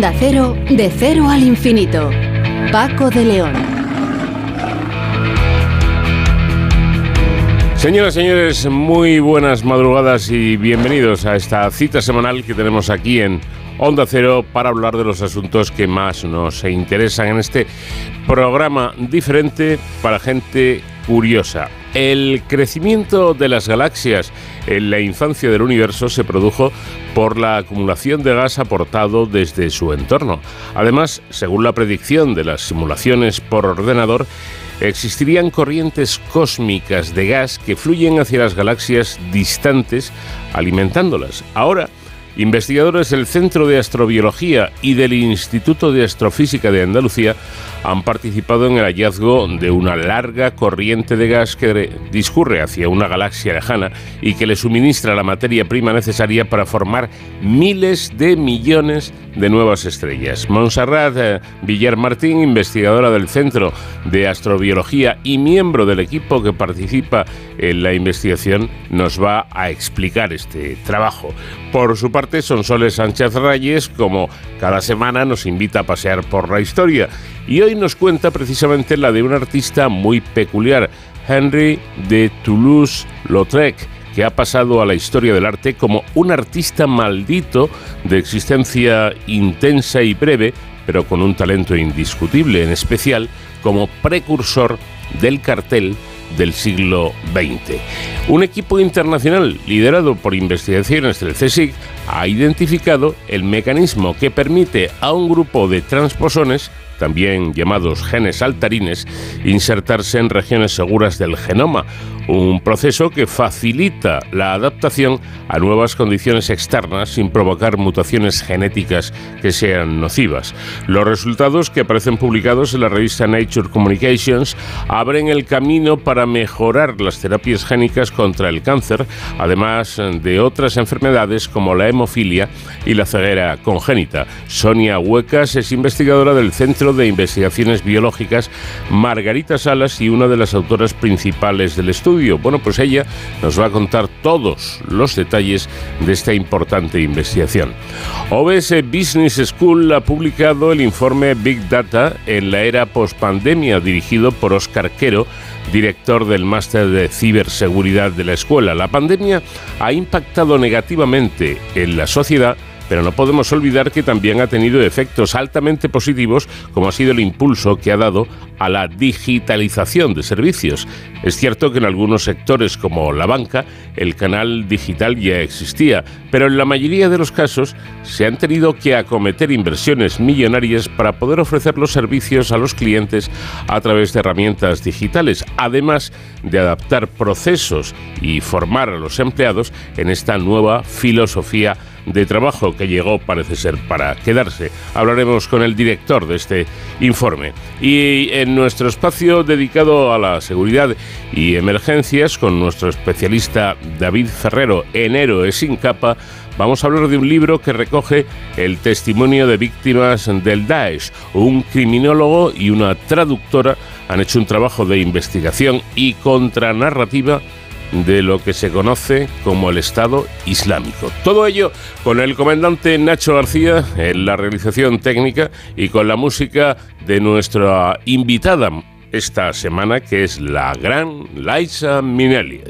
Onda Cero, de cero al infinito. Paco de León. Señoras y señores, muy buenas madrugadas y bienvenidos a esta cita semanal que tenemos aquí en Onda Cero para hablar de los asuntos que más nos interesan en este programa diferente para gente curiosa. El crecimiento de las galaxias en la infancia del universo se produjo por la acumulación de gas aportado desde su entorno. Además, según la predicción de las simulaciones por ordenador, existirían corrientes cósmicas de gas que fluyen hacia las galaxias distantes alimentándolas. Ahora, Investigadores del Centro de Astrobiología y del Instituto de Astrofísica de Andalucía han participado en el hallazgo de una larga corriente de gas que discurre hacia una galaxia lejana y que le suministra la materia prima necesaria para formar miles de millones de nuevas estrellas. Montserrat eh, Villar Martín, investigadora del Centro de Astrobiología y miembro del equipo que participa en la investigación, nos va a explicar este trabajo. Por su parte, Sonsoles Sánchez Reyes, como cada semana, nos invita a pasear por la historia. Y hoy nos cuenta precisamente la de un artista muy peculiar, Henry de Toulouse-Lautrec que ha pasado a la historia del arte como un artista maldito de existencia intensa y breve, pero con un talento indiscutible, en especial como precursor del cartel del siglo XX. Un equipo internacional liderado por investigaciones del CSIC ha identificado el mecanismo que permite a un grupo de transposones también llamados genes saltarines, insertarse en regiones seguras del genoma, un proceso que facilita la adaptación a nuevas condiciones externas sin provocar mutaciones genéticas que sean nocivas. Los resultados que aparecen publicados en la revista Nature Communications abren el camino para mejorar las terapias génicas contra el cáncer, además de otras enfermedades como la hemofilia y la ceguera congénita. Sonia Huecas es investigadora del Centro de Investigaciones Biológicas Margarita Salas y una de las autoras principales del estudio. Bueno, pues ella nos va a contar todos los detalles de esta importante investigación. OBS Business School ha publicado el informe Big Data en la era post-pandemia dirigido por Oscar Quero, director del máster de ciberseguridad de la escuela. La pandemia ha impactado negativamente en la sociedad pero no podemos olvidar que también ha tenido efectos altamente positivos, como ha sido el impulso que ha dado a la digitalización de servicios. Es cierto que en algunos sectores como la banca el canal digital ya existía, pero en la mayoría de los casos se han tenido que acometer inversiones millonarias para poder ofrecer los servicios a los clientes a través de herramientas digitales, además de adaptar procesos y formar a los empleados en esta nueva filosofía de trabajo que llegó, parece ser, para quedarse. Hablaremos con el director de este informe. Y en nuestro espacio dedicado a la seguridad y emergencias, con nuestro especialista David Ferrero en Héroes sin capa, vamos a hablar de un libro que recoge el testimonio de víctimas del Daesh. Un criminólogo y una traductora han hecho un trabajo de investigación y contranarrativa de lo que se conoce como el Estado Islámico. Todo ello con el comandante Nacho García en la realización técnica y con la música de nuestra invitada esta semana, que es la gran Liza Minnelli.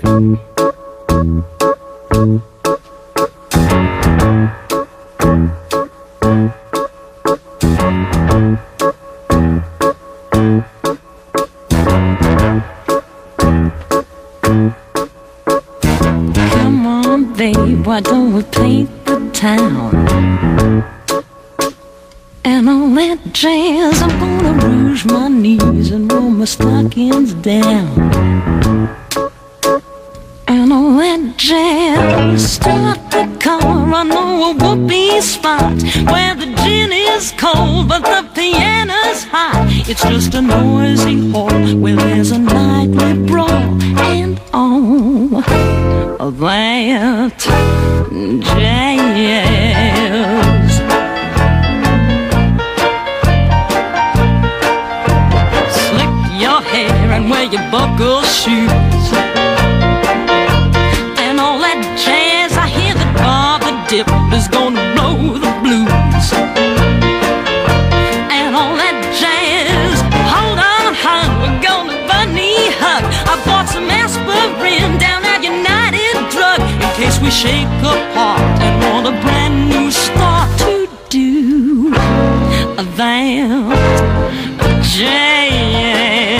Why don't we paint the town? And all that jazz, I'm gonna rouge my knees and roll my stockings down. That jazz, start the car, I know a whoopee spot where the gin is cold but the piano's hot. It's just a noisy hall where there's a nightly brawl and all that jazz. Slick your hair and wear your buckle shoes. know the blues. And all that jazz. Hold on, hon, we're gonna bunny hug. I bought some aspirin down at United Drug in case we shake apart and want a brand new start to do a van jazz.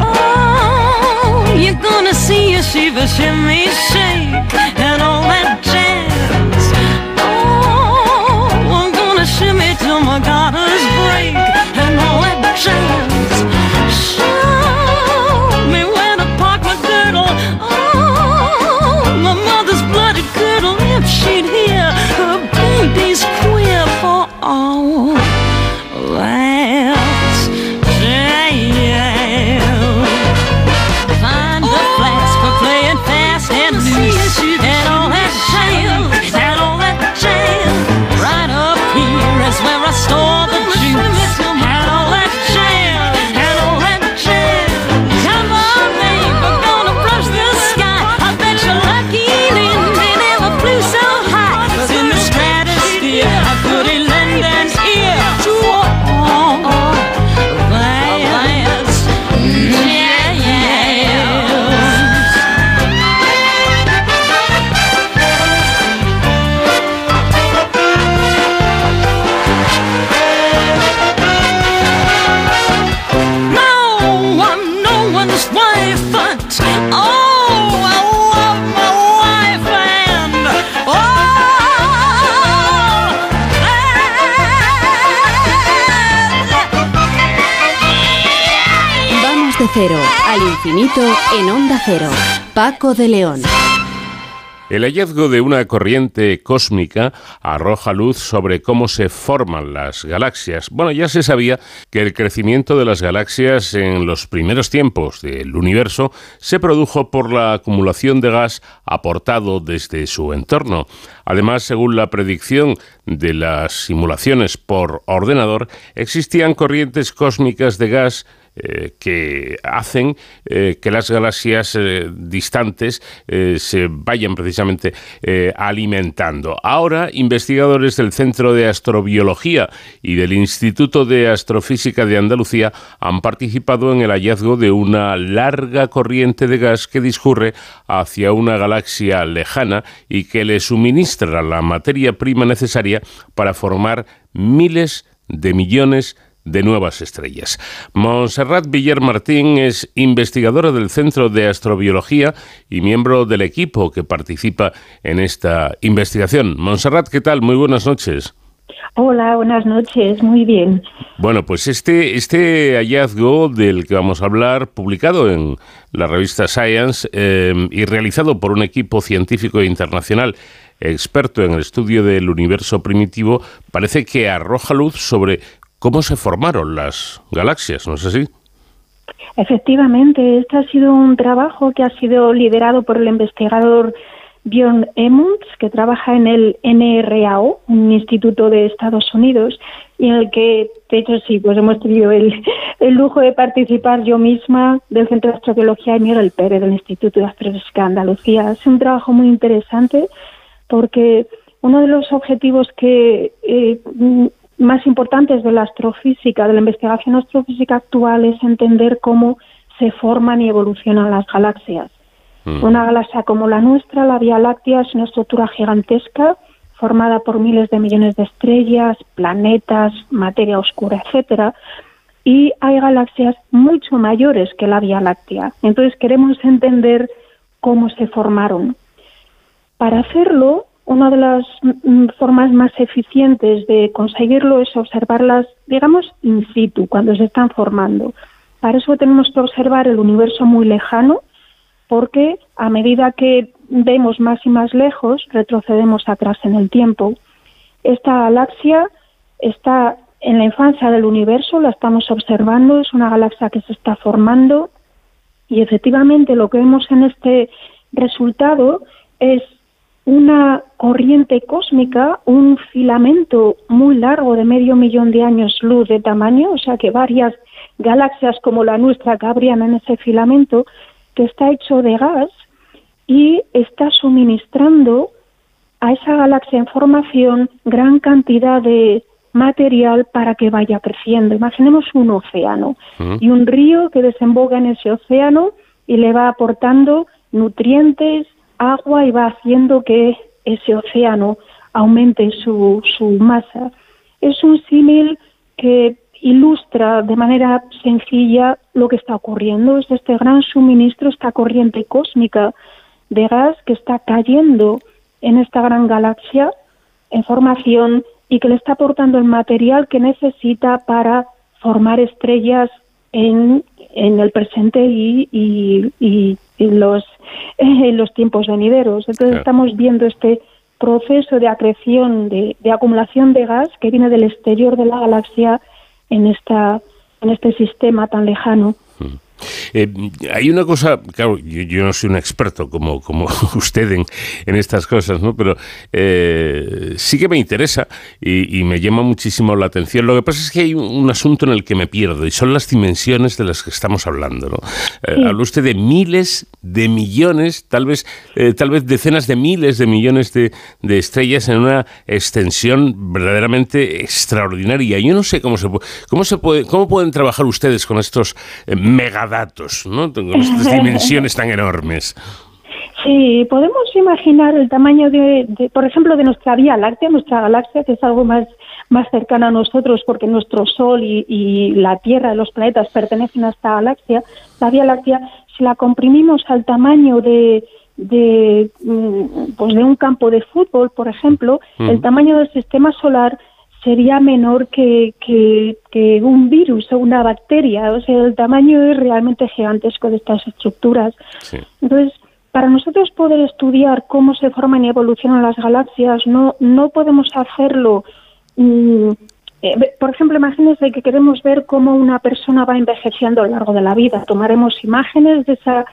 Oh, you're gonna see a shiver, shimmy, shake, and all that jazz. she al infinito en Onda Cero. Paco de León. El hallazgo de una corriente cósmica arroja luz sobre cómo se forman las galaxias. Bueno, ya se sabía que el crecimiento de las galaxias en los primeros tiempos del universo se produjo por la acumulación de gas aportado desde su entorno. Además, según la predicción de las simulaciones por ordenador, existían corrientes cósmicas de gas eh, que hacen eh, que las galaxias eh, distantes se vayan precisamente alimentando. Ahora, investigadores del Centro de Astrobiología y del Instituto de Astrofísica de Andalucía han participado en el hallazgo de una larga corriente de gas que discurre hacia una galaxia lejana y que le suministra la materia prima necesaria para formar miles de millones de nuevas estrellas. Montserrat Villar Martín es investigadora del Centro de Astrobiología y miembro del equipo que participa en esta investigación. Montserrat, ¿qué tal? Muy buenas noches. Hola, buenas noches, muy bien. Bueno, pues este, este hallazgo del que vamos a hablar, publicado en la revista Science eh, y realizado por un equipo científico internacional experto en el estudio del universo primitivo, parece que arroja luz sobre cómo se formaron las galaxias, ¿no es así? Efectivamente, este ha sido un trabajo que ha sido liderado por el investigador Björn Emunds, que trabaja en el NRAO, un instituto de Estados Unidos, y en el que, de hecho, sí, pues hemos tenido el, el lujo de participar yo misma del Centro de Astrobiología y Miguel Pérez del Instituto de Astrofísica de Andalucía. Es un trabajo muy interesante porque uno de los objetivos que eh, más importantes de la astrofísica, de la investigación astrofísica actual, es entender cómo se forman y evolucionan las galaxias. Mm. Una galaxia como la nuestra, la Vía Láctea, es una estructura gigantesca formada por miles de millones de estrellas, planetas, materia oscura, etcétera. Y hay galaxias mucho mayores que la Vía Láctea. Entonces queremos entender cómo se formaron. Para hacerlo, una de las mm, formas más eficientes de conseguirlo es observarlas, digamos, in situ, cuando se están formando. Para eso tenemos que observar el universo muy lejano, porque a medida que vemos más y más lejos, retrocedemos atrás en el tiempo. Esta galaxia está en la infancia del universo, la estamos observando, es una galaxia que se está formando y efectivamente lo que vemos en este resultado es una corriente cósmica, un filamento muy largo de medio millón de años luz de tamaño, o sea que varias galaxias como la nuestra cabrían en ese filamento, que está hecho de gas y está suministrando a esa galaxia en formación gran cantidad de material para que vaya creciendo. Imaginemos un océano y un río que desemboca en ese océano y le va aportando nutrientes, agua y va haciendo que ese océano aumente su, su masa. Es un símil que ilustra de manera sencilla lo que está ocurriendo. Es este gran suministro, esta corriente cósmica de gas que está cayendo en esta gran galaxia en formación y que le está aportando el material que necesita para formar estrellas en, en el presente y, y, y, los, en los tiempos venideros. Entonces estamos viendo este proceso de acreción, de, de acumulación de gas que viene del exterior de la galaxia en, esta, en este sistema tan lejano. Eh, hay una cosa, claro, yo, no soy un experto como, como usted en, en estas cosas, ¿no? pero eh, sí que me interesa y, me llama muchísimo la atención. Lo que pasa es que hay un, asunto en el que me pierdo y son las dimensiones de las que estamos hablando. ¿no? Eh, habla usted de miles de millones, tal vez, tal vez decenas de miles de millones de, de, estrellas en una extensión verdaderamente extraordinaria. Yo no sé cómo se, cómo se puede, cómo pueden trabajar ustedes con estos mega datos, ¿no? Con estas dimensiones tan enormes. Sí, podemos imaginar el tamaño de, por ejemplo, de nuestra Vía Láctea, nuestra galaxia, que es algo más, más cercano a nosotros porque nuestro Sol y, la Tierra, los planetas pertenecen a esta galaxia. La Vía Láctea, si la comprimimos al tamaño de, de, mm, pues de un campo de fútbol, por ejemplo, el tamaño del sistema solar sería menor que, que, un virus o una bacteria. O sea, el tamaño es realmente gigantesco de estas estructuras. Entonces, para nosotros poder estudiar cómo se forman y evolucionan las galaxias, no, no podemos hacerlo. Mm, eh, por ejemplo, imagínense que queremos ver cómo una persona va envejeciendo a lo largo de la vida. Tomaremos imágenes de esa,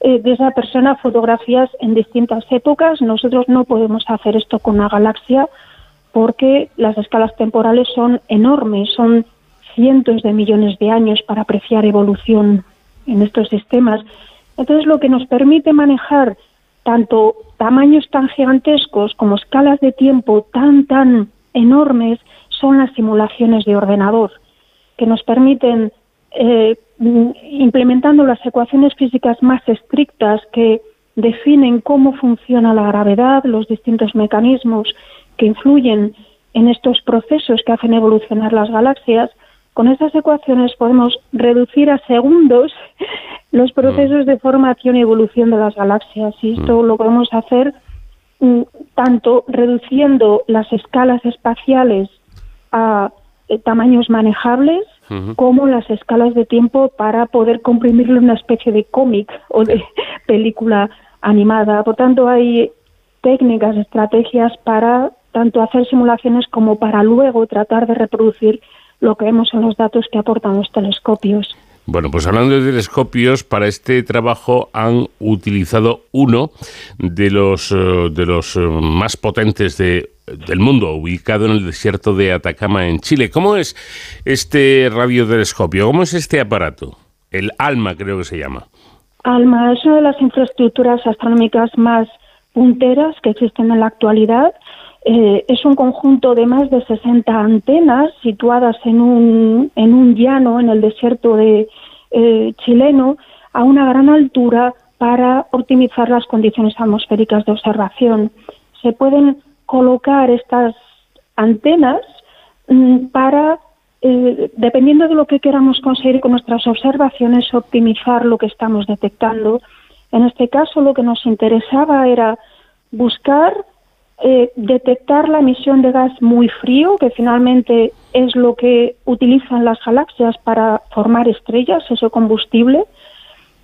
eh, de esa persona, fotografías en distintas épocas. Nosotros no podemos hacer esto con una galaxia porque las escalas temporales son enormes, son cientos de millones de años para apreciar evolución en estos sistemas. Entonces, lo que nos permite manejar tanto tamaños tan gigantescos como escalas de tiempo tan, tan enormes son las simulaciones de ordenador, que nos permiten, eh, implementando las ecuaciones físicas más estrictas que definen cómo funciona la gravedad, los distintos mecanismos que influyen en estos procesos que hacen evolucionar las galaxias, con esas ecuaciones podemos reducir a segundos los procesos mm. de formación y evolución de las galaxias. Y esto mm. lo podemos hacer mm, tanto reduciendo las escalas espaciales a eh, tamaños manejables, como las escalas de tiempo para poder comprimirlo en una especie de cómic o de película animada. Por tanto, hay técnicas, estrategias para tanto hacer simulaciones como para luego tratar de reproducir lo que vemos en los datos que aportan los telescopios. Bueno, pues hablando de telescopios, para este trabajo han utilizado uno de los, eh, de los eh, más potentes de, del mundo, ubicado en el desierto de Atacama, en Chile. ¿Cómo es este radiotelescopio? ¿Cómo es este aparato? El ALMA creo que se llama. ALMA es una de las infraestructuras astronómicas más punteras que existen en la actualidad eh, es un conjunto de más de 60 antenas situadas en un, en un llano, en el desierto de, eh, chileno, a una gran altura para optimizar las condiciones atmosféricas de observación. Se pueden colocar estas antenas mm, para, eh, dependiendo de lo que queramos conseguir con nuestras observaciones, optimizar lo que estamos detectando. En este caso, lo que nos interesaba era buscar eh, detectar la emisión de gas muy frío, que finalmente es lo que utilizan las galaxias para formar estrellas, ese combustible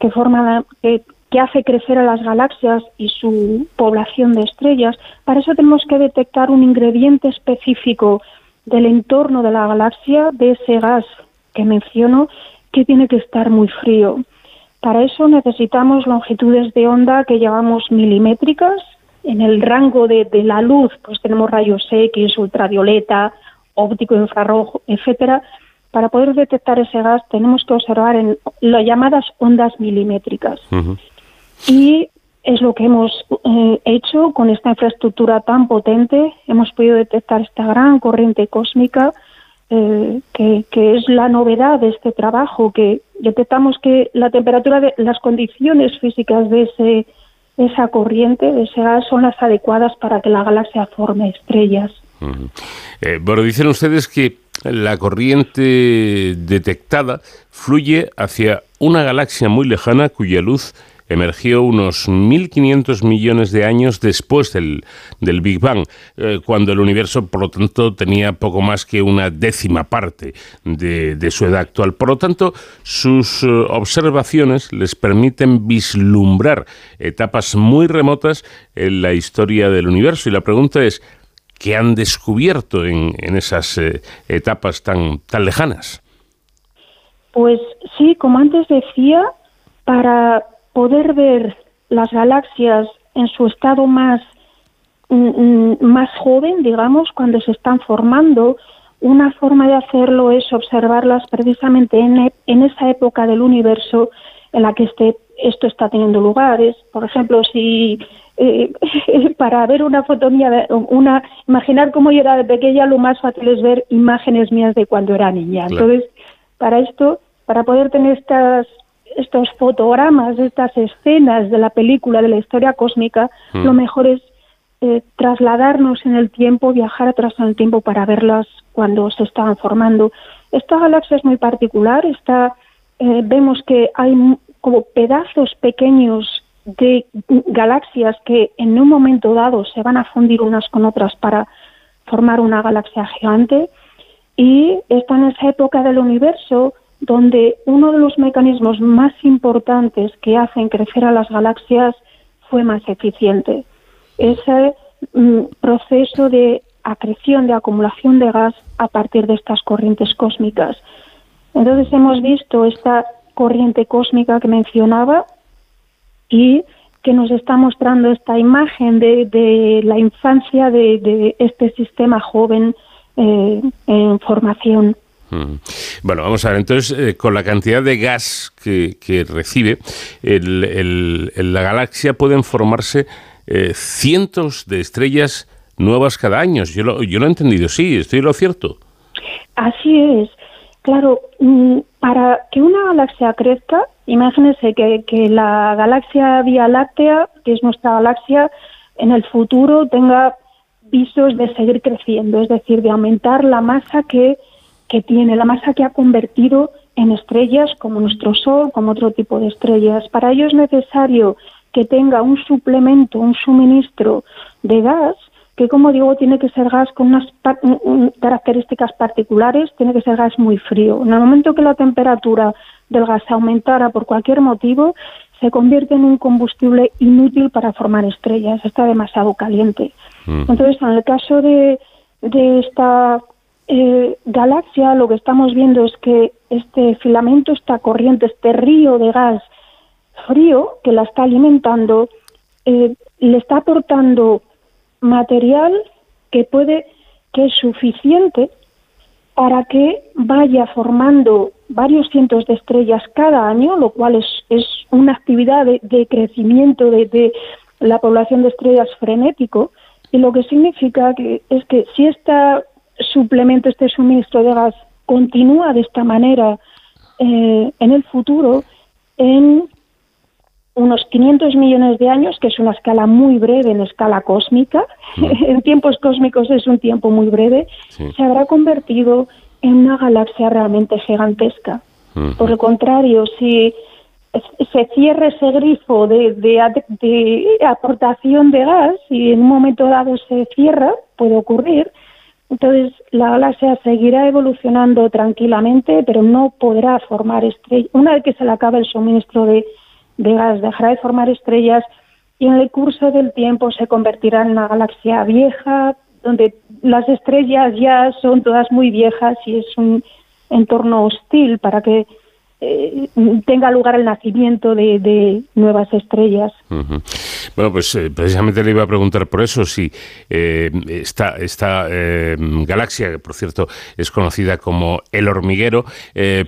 que, forma, que, hace crecer a las galaxias y su población de estrellas. Para eso tenemos que detectar un ingrediente específico del entorno de la galaxia, de ese gas que menciono, que tiene que estar muy frío. Para eso necesitamos longitudes de onda que llamamos milimétricas, en el rango de, la luz, pues tenemos rayos X, ultravioleta, óptico, infrarrojo, etcétera. Para poder detectar ese gas tenemos que observar en las llamadas ondas milimétricas. Y es lo que hemos eh, hecho con esta infraestructura tan potente. Hemos podido detectar esta gran corriente cósmica, eh, que, que, es la novedad de este trabajo, que detectamos que la temperatura de las condiciones físicas de ese esa corriente de son las adecuadas para que la galaxia forme estrellas. Eh, bueno, dicen ustedes que la corriente detectada fluye hacia una galaxia muy lejana cuya luz emergió unos 1.500 millones de años después del, Big Bang, eh, cuando el universo, por lo tanto, tenía poco más que una décima parte de, su edad actual. Por lo tanto, sus eh, observaciones les permiten vislumbrar etapas muy remotas en la historia del universo. Y la pregunta es, ¿qué han descubierto en, esas eh, etapas tan, tan lejanas? Pues sí, como antes decía, para poder ver las galaxias en su estado más, mm, mm, más joven, digamos, cuando se están formando, una forma de hacerlo es observarlas precisamente en, e, en esa época del universo en la que este, esto está teniendo lugar. por ejemplo, si eh, para ver una foto mía, una, imaginar cómo yo era de pequeña, lo más fácil es ver imágenes mías de cuando era niña. Entonces, para esto, para poder tener estas estos fotogramas, estas escenas de la película, de la historia cósmica, hmm. lo mejor es eh, trasladarnos en el tiempo, viajar atrás en el tiempo para verlas cuando se estaban formando. Esta galaxia es muy particular, está, eh, vemos que hay como pedazos pequeños de galaxias que en un momento dado se van a fundir unas con otras para formar una galaxia gigante y está en esa época del universo donde uno de los mecanismos más importantes que hacen crecer a las galaxias fue más eficiente. Ese mm, proceso de acreción, de acumulación de gas a partir de estas corrientes cósmicas. Entonces hemos visto esta corriente cósmica que mencionaba y que nos está mostrando esta imagen de, la infancia de, este sistema joven eh, en formación. Mm. Bueno, vamos a ver, entonces, eh, con la cantidad de gas que, recibe, la galaxia pueden formarse eh, cientos de estrellas nuevas cada año. Yo lo, yo lo he entendido, sí, estoy lo cierto. Así es. Claro, mm, para que una galaxia crezca, imagínense que, que la galaxia Vía Láctea, que es nuestra galaxia, en el futuro tenga visos de seguir creciendo, es decir, de aumentar la masa que que tiene, la masa que ha convertido en estrellas como nuestro Sol, como otro tipo de estrellas. Para ello es necesario que tenga un suplemento, un suministro de gas, que como digo tiene que ser gas con unas características particulares, tiene que ser gas muy frío. En el momento que la temperatura del gas aumentara por cualquier motivo, se convierte en un combustible inútil para formar estrellas, está demasiado caliente. Mm. Entonces, en el caso de, de esta eh, galaxia lo que estamos viendo es que este filamento, esta corriente, este río de gas frío que la está alimentando, eh, le está aportando material que puede, que es suficiente para que vaya formando varios cientos de estrellas cada año, lo cual es, es una actividad de, crecimiento de, de, la población de estrellas frenético, y lo que significa que es que si esta suplemento, este suministro de gas continúa de esta manera eh, en el futuro, en unos 500 millones de años, que es una escala muy breve en escala cósmica, en tiempos cósmicos es un tiempo muy breve, se habrá convertido en una galaxia realmente gigantesca. Por el contrario, si se cierra ese grifo de, de, aportación de gas y en un momento dado se cierra, puede ocurrir, entonces, la galaxia seguirá evolucionando tranquilamente, pero no podrá formar estrellas. Una vez que se le acabe el suministro de, gas, dejará de formar estrellas y en el curso del tiempo se convertirá en una galaxia vieja, donde las estrellas ya son todas muy viejas y es un entorno hostil para que eh, tenga lugar el nacimiento de, nuevas estrellas. Bueno, pues eh, precisamente le iba a preguntar por eso, si eh, esta, esta galaxia, que por cierto es conocida como el hormiguero,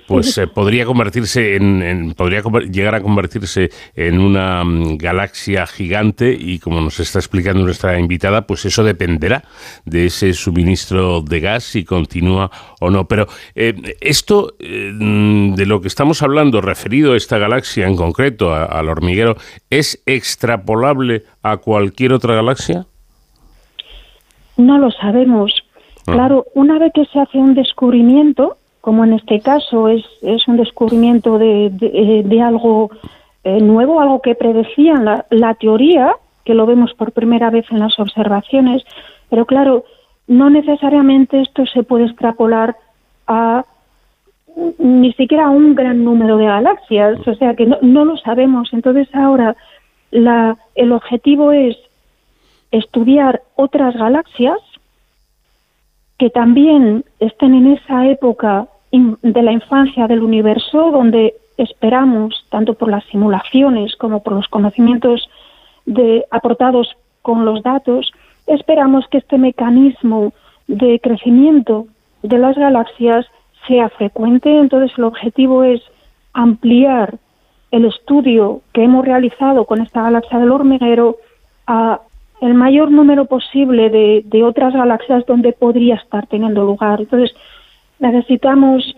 pues podría convertirse en, podría llegar a convertirse en una mm, galaxia gigante y como nos está explicando nuestra invitada, pues eso dependerá de ese suministro de gas si continúa o no. Pero esto de lo que estamos hablando, referido a esta galaxia en concreto, al hormiguero, es extrapolable a cualquier otra galaxia? No lo sabemos. Ah. Claro, una vez que se hace un descubrimiento, como en este caso es, es un descubrimiento de, de, eh, de algo eh, nuevo, algo que predecían la, la teoría, que lo vemos por primera vez en las observaciones, pero claro, no necesariamente esto se puede extrapolar a ni siquiera a un gran número de galaxias, o sea que no, no lo sabemos. Entonces ahora la, el objetivo es estudiar otras galaxias que también estén en esa época de la infancia del universo donde esperamos, tanto por las simulaciones como por los conocimientos de, aportados con los datos, esperamos que este mecanismo de crecimiento de las galaxias sea frecuente. Entonces, el objetivo es ampliar el estudio que hemos realizado con esta galaxia del hormiguero a el mayor número posible de, de otras galaxias donde podría estar teniendo lugar. Entonces, necesitamos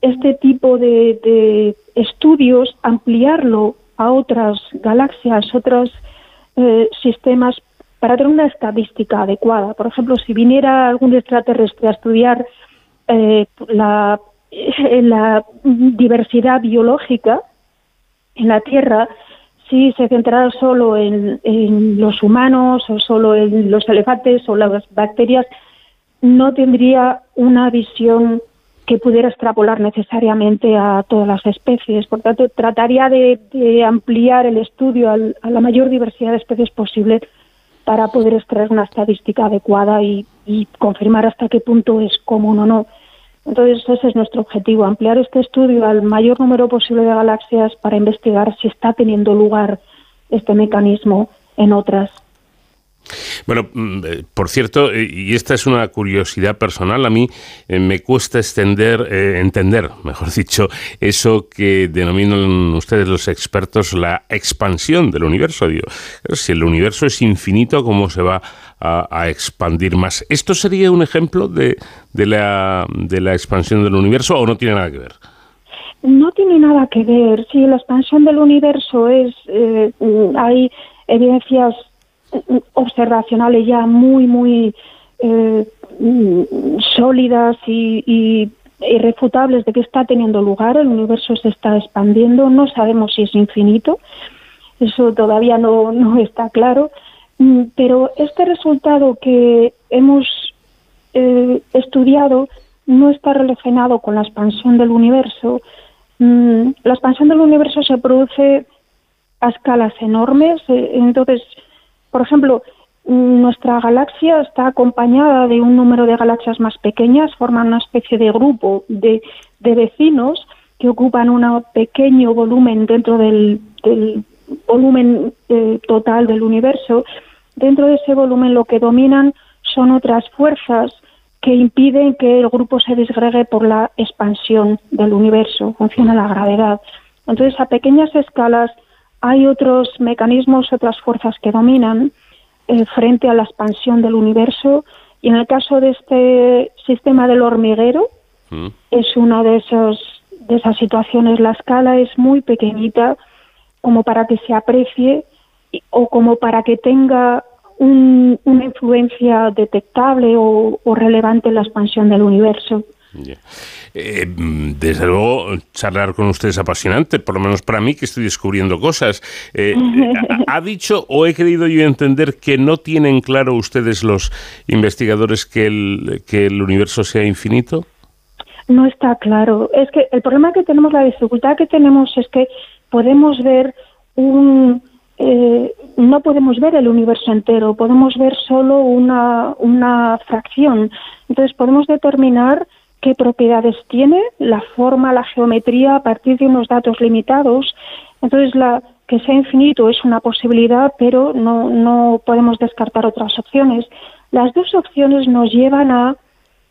este tipo de, de estudios, ampliarlo a otras galaxias, otros eh, sistemas, para tener una estadística adecuada. Por ejemplo, si viniera algún extraterrestre a estudiar eh, la, eh, la diversidad biológica en la Tierra, si se centrara solo en, los humanos o solo en los elefantes o las bacterias, no tendría una visión que pudiera extrapolar necesariamente a todas las especies. Por tanto, trataría de, ampliar el estudio a la mayor diversidad de especies posible para poder extraer una estadística adecuada y confirmar hasta qué punto es común o no. Entonces, ese es nuestro objetivo, ampliar este estudio al mayor número posible de galaxias para investigar si está teniendo lugar este mecanismo en otras. Bueno, mm, eh, por cierto, eh, y esta es una curiosidad personal, a mí eh, me cuesta extender, eh, entender, mejor dicho, eso que denominan ustedes los expertos la expansión del universo. Digo, si el universo es infinito, ¿cómo se va a, a expandir más? ¿Esto sería un ejemplo de, de la, de la expansión del universo o no tiene nada que ver? No tiene nada que ver. Si la expansión del universo es, mm, hay evidencias observacionales ya muy, muy eh, sólidas y, y irrefutables de que está teniendo lugar, el universo se está expandiendo, no sabemos si es infinito, eso todavía no, no está claro, Mm, pero este resultado que hemos eh, estudiado no está relacionado con la expansión del universo. Mm, la expansión del universo se produce a escalas enormes. eh, entonces, por ejemplo, nuestra galaxia está acompañada de un número de galaxias más pequeñas, forman una especie de grupo de, de vecinos que ocupan un pequeño volumen dentro del, del volumen eh, total del universo. Dentro de ese volumen lo que dominan son otras fuerzas que impiden que el grupo se disgregue por la expansión del universo, funciona la gravedad. Entonces, a pequeñas escalas hay otros mecanismos, otras fuerzas que dominan eh, frente a la expansión del universo y en el caso de este sistema del hormiguero Mm. es una de esos de esas situaciones. La escala es muy pequeñita como para que se aprecie y- o como para que tenga un- una influencia detectable o, o relevante en la expansión del universo. Ya. Eh, desde luego, charlar con usted es apasionante, por lo menos para mí que estoy descubriendo cosas. Eh, eh, ha, dicho o he querido yo entender que no tienen claro ustedes los investigadores que el, que el universo sea infinito? No está claro. Es que el problema que tenemos, la dificultad que tenemos es que podemos ver un... eh, no podemos ver el universo entero, podemos ver solo una, una fracción. Entonces podemos determinar qué propiedades tiene, la forma, la geometría a partir de unos datos limitados. Entonces la que sea infinito es una posibilidad, pero no, no podemos descartar otras opciones. Las dos opciones nos llevan a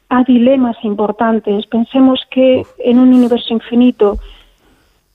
a dilemas importantes. Pensemos que Uf. en un universo infinito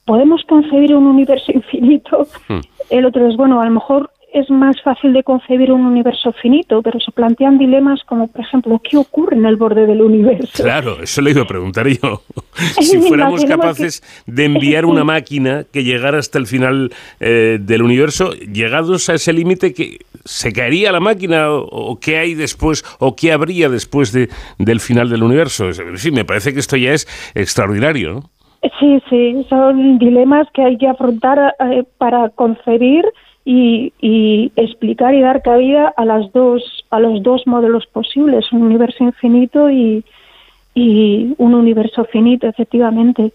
podemos concebir un universo infinito. Hmm. El otro es, bueno, a lo mejor es más fácil de concebir un universo finito, pero se plantean dilemas como, por ejemplo, ¿qué ocurre en el borde del universo? Claro, eso le iba a preguntar yo. si fuéramos capaces de enviar una máquina que llegara hasta el final eh, del universo, llegados a ese límite, que ¿se caería la máquina o, qué hay después o qué habría después de, del final del universo? Sí, me parece que esto ya es extraordinario, ¿no? Sí, sí, son dilemas que hay que afrontar eh, para concebir y, explicar y dar cabida a las dos a los dos modelos posibles un universo infinito y, y un universo finito efectivamente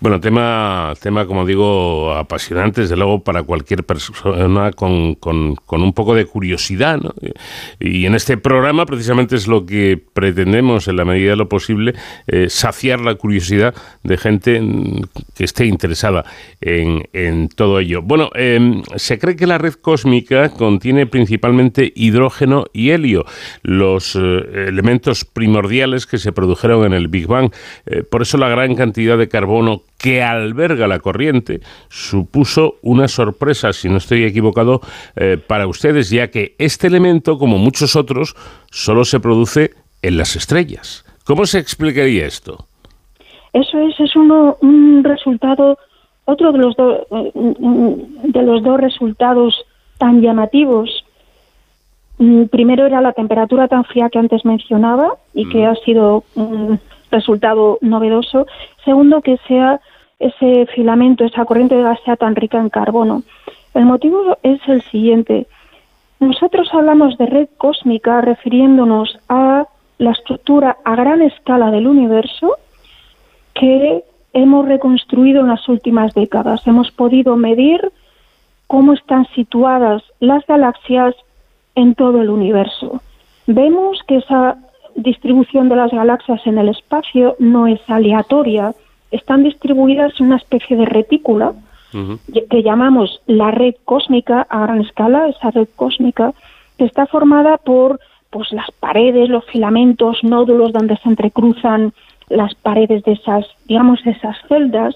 bueno, tema, tema, como digo, apasionante, desde luego, para cualquier persona con, con, un poco de curiosidad. ¿no? Y en este programa, precisamente, es lo que pretendemos, en la medida de lo posible, eh, saciar la curiosidad de gente que esté interesada en, en todo ello. Bueno, em, se cree que la red cósmica contiene principalmente hidrógeno y helio, los eh, elementos primordiales que se produjeron en el Big Bang. Eh, por eso la gran cantidad de carbono que alberga la corriente supuso una sorpresa, si no estoy equivocado, eh, para ustedes, ya que este elemento, como muchos otros, solo se produce en las estrellas. ¿Cómo se explicaría esto? Eso es, es uno, un resultado, otro de los, de los dos resultados tan llamativos. Mm, primero era la temperatura tan fría que antes mencionaba y que mm. ha sido resultado novedoso. Segundo, que sea ese filamento, esa corriente de gas sea tan rica en carbono. El motivo es el siguiente. Nosotros hablamos de red cósmica refiriéndonos a la estructura a gran escala del universo que hemos reconstruido en las últimas décadas. Hemos podido medir cómo están situadas las galaxias en todo el universo. Vemos que esa distribución de las galaxias en el espacio no es aleatoria, están distribuidas en una especie de retícula que llamamos la red cósmica a gran escala, esa red cósmica, que está formada por pues las paredes, los filamentos, nódulos donde se entrecruzan las paredes de esas, digamos, esas celdas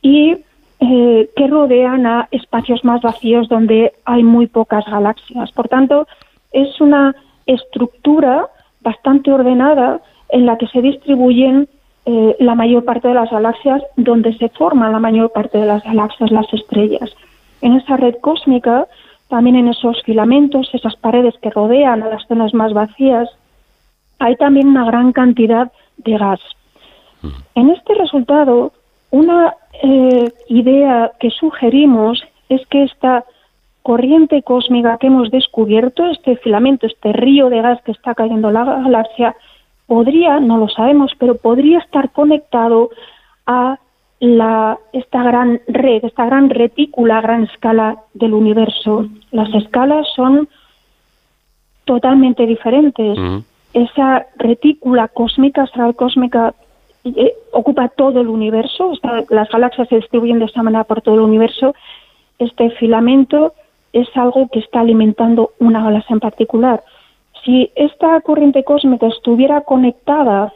y eh, que rodean a espacios más vacíos donde hay muy pocas galaxias. Por tanto, es una estructura bastante ordenada en la que se distribuyen eh, la mayor parte de las galaxias, donde se forman la mayor parte de las galaxias, las estrellas. En esa red cósmica, también en esos filamentos, esas paredes que rodean a las zonas más vacías, hay también una gran cantidad de gas. En este resultado, una eh, idea que sugerimos es que esta corriente cósmica que hemos descubierto, este filamento, este río de gas que está cayendo en la galaxia, podría, no lo sabemos, pero podría estar conectado a la, esta gran red, esta gran retícula a gran escala del universo. Las escalas son totalmente diferentes. Esa retícula cósmica, astral cósmica, eh, ocupa todo el universo. las galaxias se distribuyen de esta manera por todo el universo. Este filamento es algo que está alimentando una galaxia en particular. Si esta corriente cósmica estuviera conectada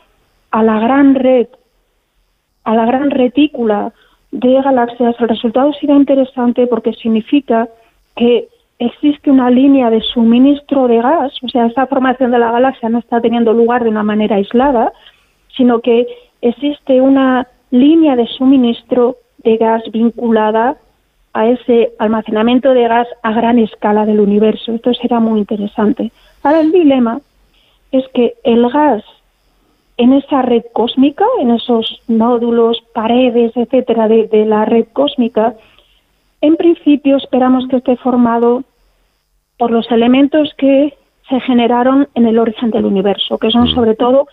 a la gran red, a la gran retícula de galaxias, el resultado sería interesante porque significa que existe una línea de suministro de gas, o sea, esta formación de la galaxia no está teniendo lugar de una manera aislada, sino que existe una línea de suministro de gas vinculada a ese almacenamiento de gas a gran escala del universo. Esto será muy interesante. Ahora el dilema es que el gas en esa red cósmica, en esos nódulos, paredes, etcétera, de, la red cósmica, en principio esperamos que esté formado por los elementos que se generaron en el origen del universo, que son mm. sobre todo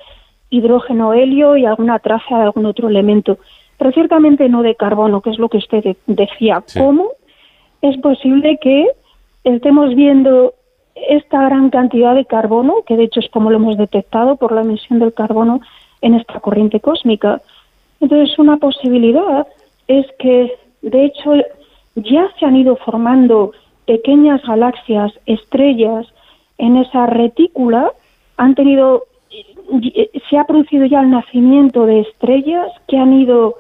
hidrógeno, helio y alguna traza de algún otro elemento, pero ciertamente no de carbono, que es lo que usted decía. ¿Cómo es posible que estemos viendo esta gran cantidad de carbono, que de hecho es como lo hemos detectado por la emisión del carbono en esta corriente cósmica. Entonces, una posibilidad es que, de hecho, ya se han ido formando pequeñas galaxias, estrellas en esa retícula, han tenido, se ha producido ya el nacimiento de estrellas que han ido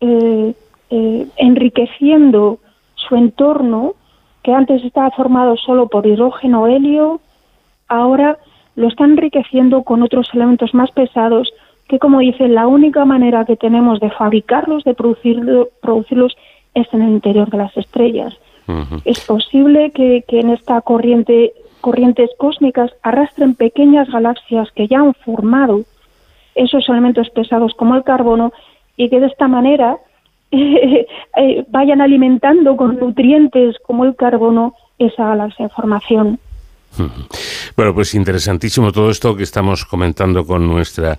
eh, eh, enriqueciendo su entorno que antes estaba formado solo por hidrógeno helio, ahora lo está enriqueciendo con otros elementos más pesados que, como dice, la única manera que tenemos de fabricarlos, de producirlos, es en el interior de las estrellas. Es posible que, en esta corriente, corrientes cósmicas arrastren pequeñas galaxias que ya han formado esos elementos pesados como el carbono y que de esta manera eh, vayan alimentando con nutrientes como el carbono esa galaxia en formación. Bueno, pues interesantísimo todo esto que estamos comentando con nuestra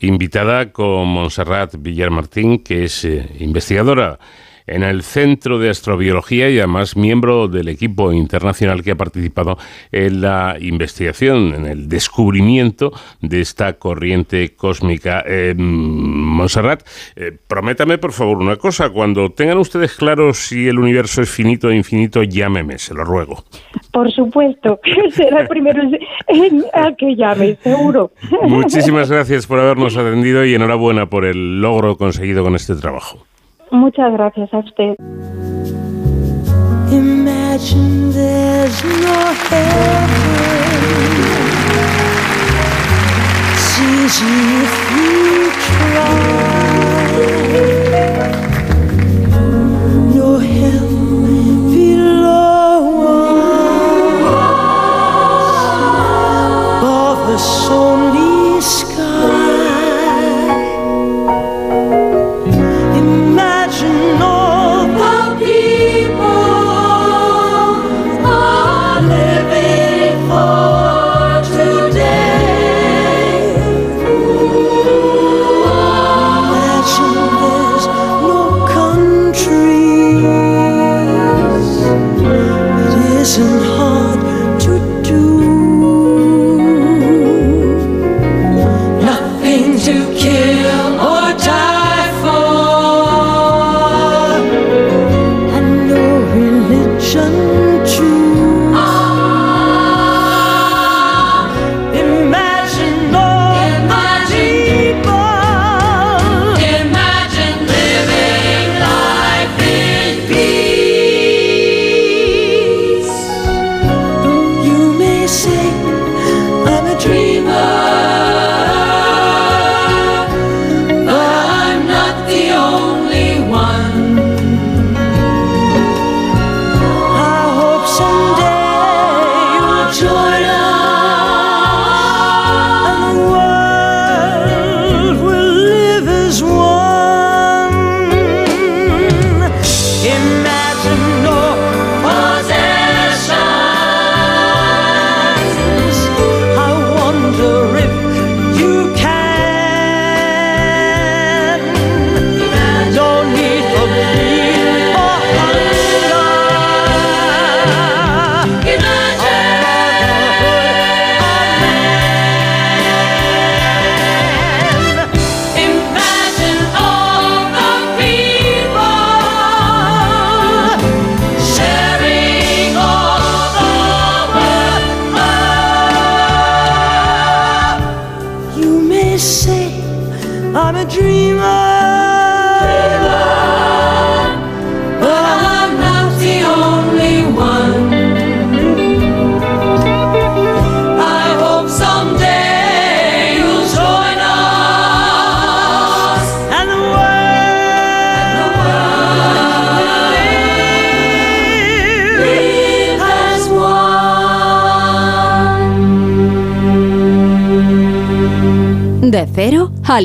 invitada, con Montserrat Villar Martín, que es eh, investigadora en el Centro de Astrobiología y además miembro del equipo internacional que ha participado en la investigación, en el descubrimiento de esta corriente cósmica. Eh, Montserrat, eh, prométame por favor una cosa, cuando tengan ustedes claro si el universo es finito o infinito, llámeme, se lo ruego. Por supuesto, será el primero en, que llame, seguro. Muchísimas gracias por habernos atendido y enhorabuena por el logro conseguido con este trabajo. Muchas gracias a usted. Imagine there's no heaven. It's easy if you wrong.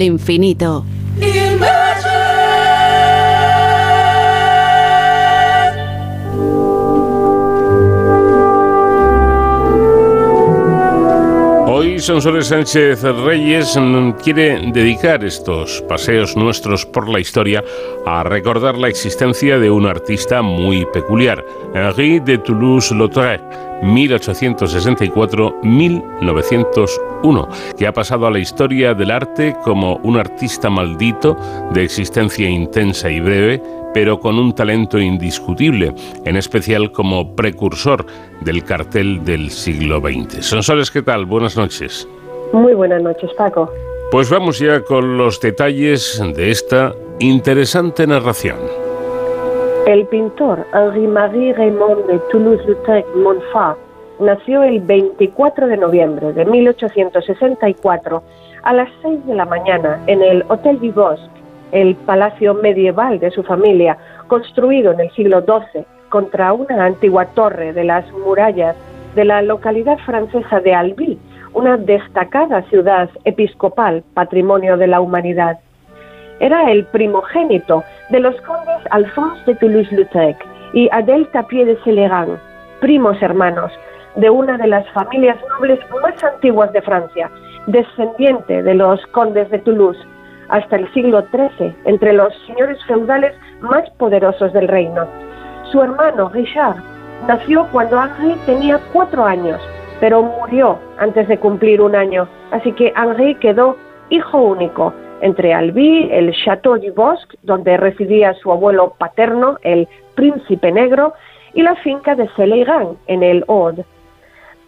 Al infinito. Hoy Sonsoles Sánchez Reyes quiere dedicar estos paseos nuestros por la historia a recordar la existencia de un artista muy peculiar, Henri de Toulouse-Lautrec, 1864-1901, que ha pasado a la historia del arte como un artista maldito de existencia intensa y breve, pero con un talento indiscutible, en especial como precursor del cartel del siglo XX. Sonsoles, ¿qué tal? Buenas noches. Muy buenas noches, Paco. Pues vamos ya con los detalles de esta interesante narración. El pintor Henri-Marie Raymond de Toulouse-Lautrec Montfort nació el 24 de noviembre de 1864 a las 6 de la mañana en el Hotel du Bosque, el palacio medieval de su familia, construido en el siglo XII contra una antigua torre de las murallas de la localidad francesa de Albi, una destacada ciudad episcopal, patrimonio de la humanidad. Era el primogénito de los condes Alphonse de Toulouse-Lautrec y Adèle Tapier de Célégan, primos hermanos de una de las familias nobles más antiguas de Francia, descendiente de los condes de Toulouse, hasta el siglo XIII, entre los señores feudales más poderosos del reino. Su hermano Richard nació cuando Henri tenía cuatro años, pero murió antes de cumplir un año, así que Henri quedó hijo único entre Albi, el Château du Bosque, donde residía su abuelo paterno, el Príncipe Negro, y la finca de Célégan, en el Aude.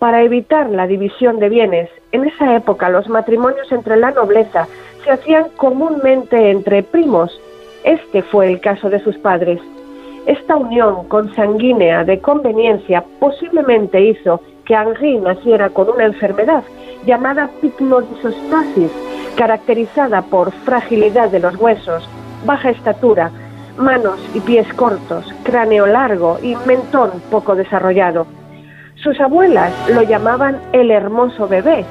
Para evitar la división de bienes, en esa época los matrimonios entre la nobleza se hacían comúnmente entre primos. Este fue el caso de sus padres. Esta unión consanguínea de conveniencia posiblemente hizo que Henri naciera con una enfermedad llamada picnodisostasis, caracterizada por fragilidad de los huesos, baja estatura, manos y pies cortos, cráneo largo y mentón poco desarrollado. Sus abuelas lo llamaban el hermoso bebé,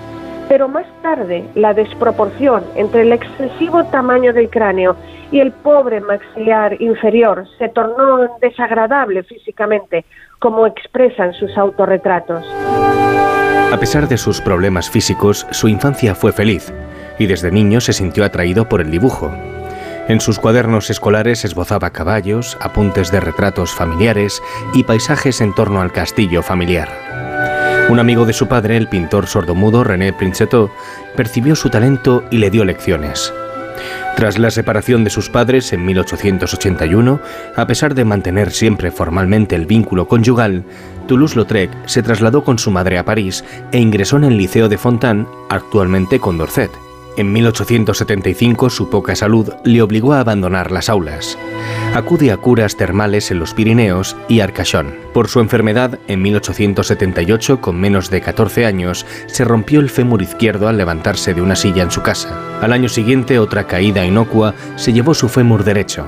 pero más tarde la desproporción entre el excesivo tamaño del cráneo y el pobre maxilar inferior se tornó desagradable físicamente, como expresan sus autorretratos. A pesar de sus problemas físicos, su infancia fue feliz y desde niño se sintió atraído por el dibujo. En sus cuadernos escolares esbozaba caballos, apuntes de retratos familiares y paisajes en torno al castillo familiar. Un amigo de su padre, el pintor sordomudo René Princetot, percibió su talento y le dio lecciones. Tras la separación de sus padres en 1881, a pesar de mantener siempre formalmente el vínculo conyugal, Toulouse-Lautrec se trasladó con su madre a París e ingresó en el Liceo de Fontaine, actualmente Condorcet. En 1875 su poca salud le obligó a abandonar las aulas. Acude a curas termales en los Pirineos y Arcachon. Por su enfermedad, en 1878, con menos de 14 años, se rompió el fémur izquierdo al levantarse de una silla en su casa. Al año siguiente, otra caída inocua se llevó su fémur derecho.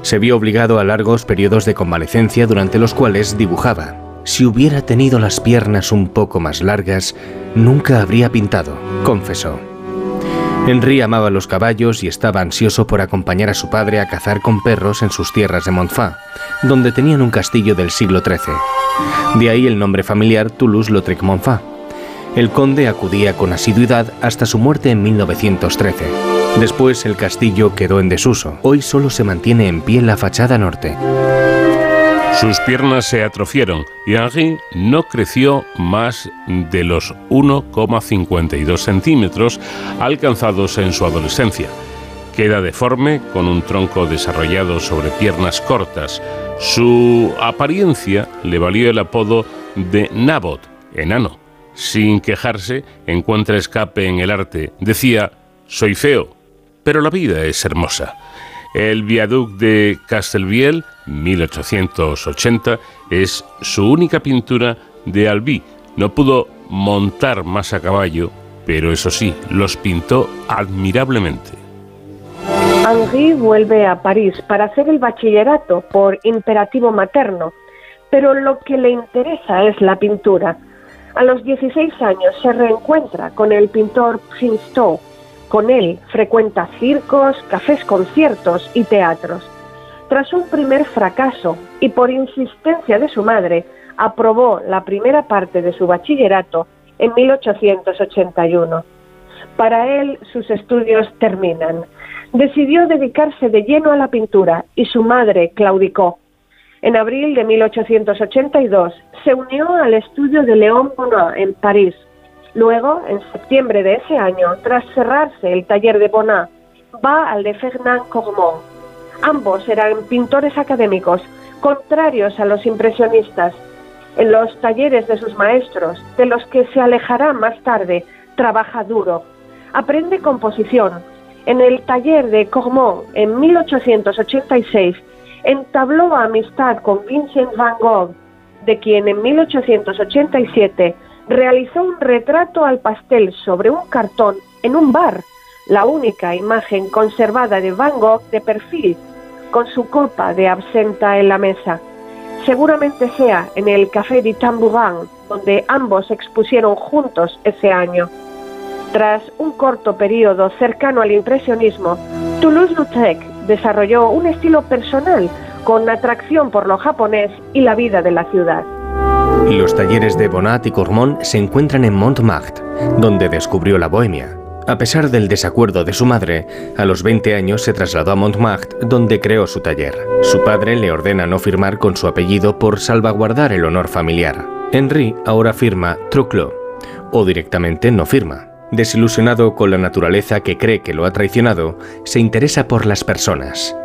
Se vio obligado a largos periodos de convalecencia durante los cuales dibujaba. Si hubiera tenido las piernas un poco más largas, nunca habría pintado, confesó. Henry amaba los caballos y estaba ansioso por acompañar a su padre a cazar con perros en sus tierras de Montfort, donde tenían un castillo del siglo XIII. De ahí el nombre familiar Toulouse-Lautrec-Montfort. El conde acudía con asiduidad hasta su muerte en 1913. Después el castillo quedó en desuso. Hoy solo se mantiene en pie la fachada norte. Sus piernas se atrofiaron y Henri no creció más de los 1,52 centímetros alcanzados en su adolescencia. Queda deforme, con un tronco desarrollado sobre piernas cortas. Su apariencia le valió el apodo de Nabot, enano. Sin quejarse, encuentra escape en el arte. Decía, soy feo, pero la vida es hermosa. El viaduc de Castelviel, 1880, es su única pintura de Albi. No pudo montar más a caballo, pero eso sí, los pintó admirablemente. Henri vuelve a París para hacer el bachillerato por imperativo materno, pero lo que le interesa es la pintura. A los 16 años se reencuentra con el pintor Princeton, con él frecuenta circos, cafés conciertos y teatros. Tras un primer fracaso y por insistencia de su madre, aprobó la primera parte de su bachillerato en 1881. Para él sus estudios terminan. Decidió dedicarse de lleno a la pintura y su madre claudicó. En abril de 1882 se unió al estudio de Léon Bonnat en París, Luego, en septiembre de ese año, tras cerrarse el taller de Bonnat, va al de Fernand Cormont. Ambos eran pintores académicos, contrarios a los impresionistas. En los talleres de sus maestros, de los que se alejará más tarde, trabaja duro. Aprende composición. En el taller de Cormont, en 1886, entabló amistad con Vincent van Gogh, de quien en 1887 realizó un retrato al pastel sobre un cartón en un bar, la única imagen conservada de Van Gogh de perfil, con su copa de absenta en la mesa. Seguramente sea en el Café de Tambourin, donde ambos expusieron juntos ese año. Tras un corto periodo cercano al impresionismo, Toulouse-Lautrec desarrolló un estilo personal con atracción por lo japonés y la vida de la ciudad. Los talleres de Bonnat y Cormont se encuentran en Montmartre, donde descubrió la bohemia. A pesar del desacuerdo de su madre, a los 20 años se trasladó a Montmartre, donde creó su taller. Su padre le ordena no firmar con su apellido por salvaguardar el honor familiar. Henry ahora firma Truclo, o directamente no firma. Desilusionado con la naturaleza que cree que lo ha traicionado, se interesa por las personas.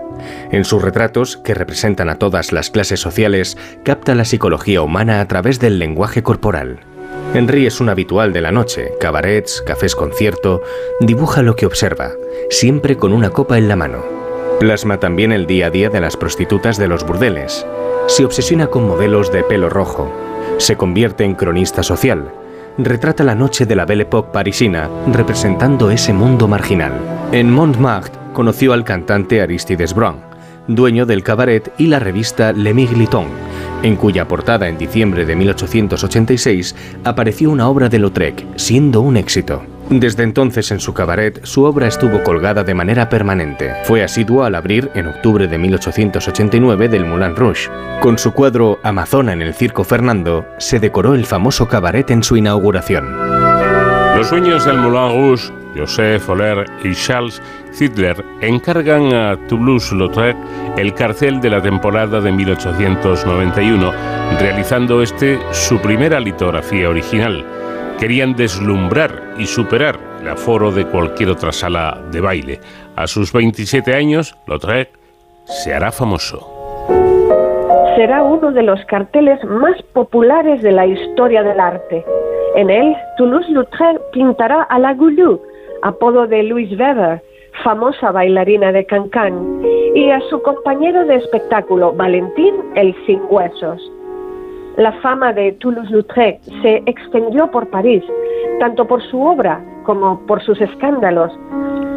En sus retratos, que representan a todas las clases sociales, capta la psicología humana a través del lenguaje corporal. Henry es un habitual de la noche, cabarets, cafés concierto, dibuja lo que observa, siempre con una copa en la mano. Plasma también el día a día de las prostitutas de los burdeles. Se obsesiona con modelos de pelo rojo. Se convierte en cronista social. Retrata la noche de la Belle Époque parisina, representando ese mundo marginal. En Montmartre conoció al cantante Aristides Brown, dueño del cabaret y la revista Le Migliton, en cuya portada en diciembre de 1886 apareció una obra de Lautrec, siendo un éxito. Desde entonces en su cabaret su obra estuvo colgada de manera permanente. Fue asiduo al abrir en octubre de 1889 del Moulin Rouge. Con su cuadro Amazona en el Circo Fernando se decoró el famoso cabaret en su inauguración. Los sueños del Moulin Rouge, Joseph Oller y Charles Hitler encargan a Toulouse-Lautrec el cartel de la temporada de 1891, realizando este su primera litografía original. Querían deslumbrar y superar el aforo de cualquier otra sala de baile. A sus 27 años, Lautrec se hará famoso. Será uno de los carteles más populares de la historia del arte. En él, Toulouse-Lautrec pintará a la Goulou, apodo de Louis Weber, famosa bailarina de Cancán, y a su compañero de espectáculo, Valentín el Sin Huesos. La fama de Toulouse-Lautrec se extendió por París, tanto por su obra como por sus escándalos.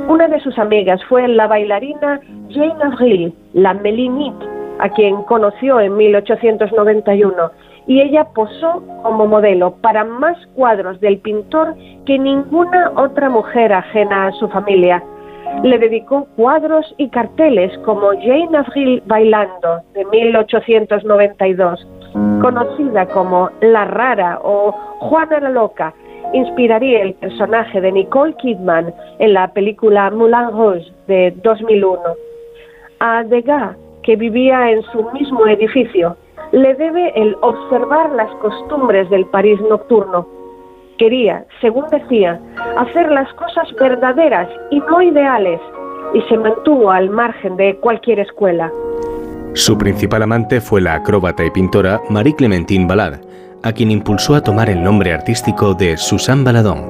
Una de sus amigas fue la bailarina Jane Avril, la Melinite, a quien conoció en 1891, y ella posó como modelo para más cuadros del pintor que ninguna otra mujer ajena a su familia, le dedicó cuadros y carteles como Jane Avril Bailando de 1892, conocida como La Rara o Juana la Loca, inspiraría el personaje de Nicole Kidman en la película Moulin Rouge de 2001. A Degas, que vivía en su mismo edificio, le debe el observar las costumbres del París nocturno Quería, según decía, hacer las cosas verdaderas y no ideales, y se mantuvo al margen de cualquier escuela. Su principal amante fue la acróbata y pintora Marie Clementine Ballard, a quien impulsó a tomar el nombre artístico de Suzanne Baladon.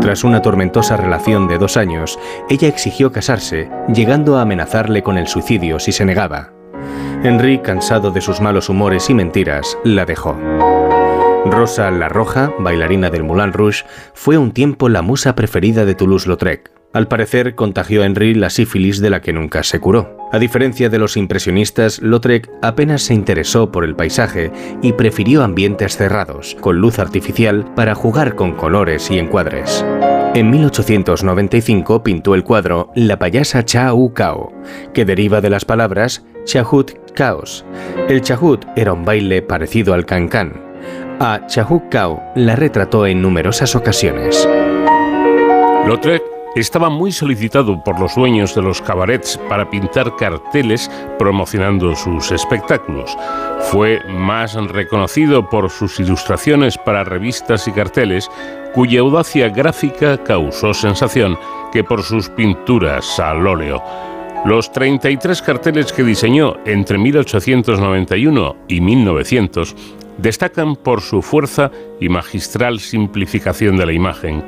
Tras una tormentosa relación de dos años, ella exigió casarse, llegando a amenazarle con el suicidio si se negaba. Henry, cansado de sus malos humores y mentiras, la dejó. Rosa la Roja, bailarina del Moulin Rouge, fue un tiempo la musa preferida de Toulouse-Lautrec. Al parecer, contagió a Henry la sífilis de la que nunca se curó. A diferencia de los impresionistas, Lautrec apenas se interesó por el paisaje y prefirió ambientes cerrados, con luz artificial, para jugar con colores y encuadres. En 1895 pintó el cuadro La payasa Chau Cao, que deriva de las palabras Chahut Caos. El Chahut era un baile parecido al cancán, a Chahuk Kao la retrató en numerosas ocasiones. Lautrec estaba muy solicitado por los dueños de los cabarets para pintar carteles promocionando sus espectáculos. Fue más reconocido por sus ilustraciones para revistas y carteles, cuya audacia gráfica causó sensación, que por sus pinturas al óleo. Los 33 carteles que diseñó entre 1891 y 1900 destacan por su fuerza y magistral simplificación de la imagen.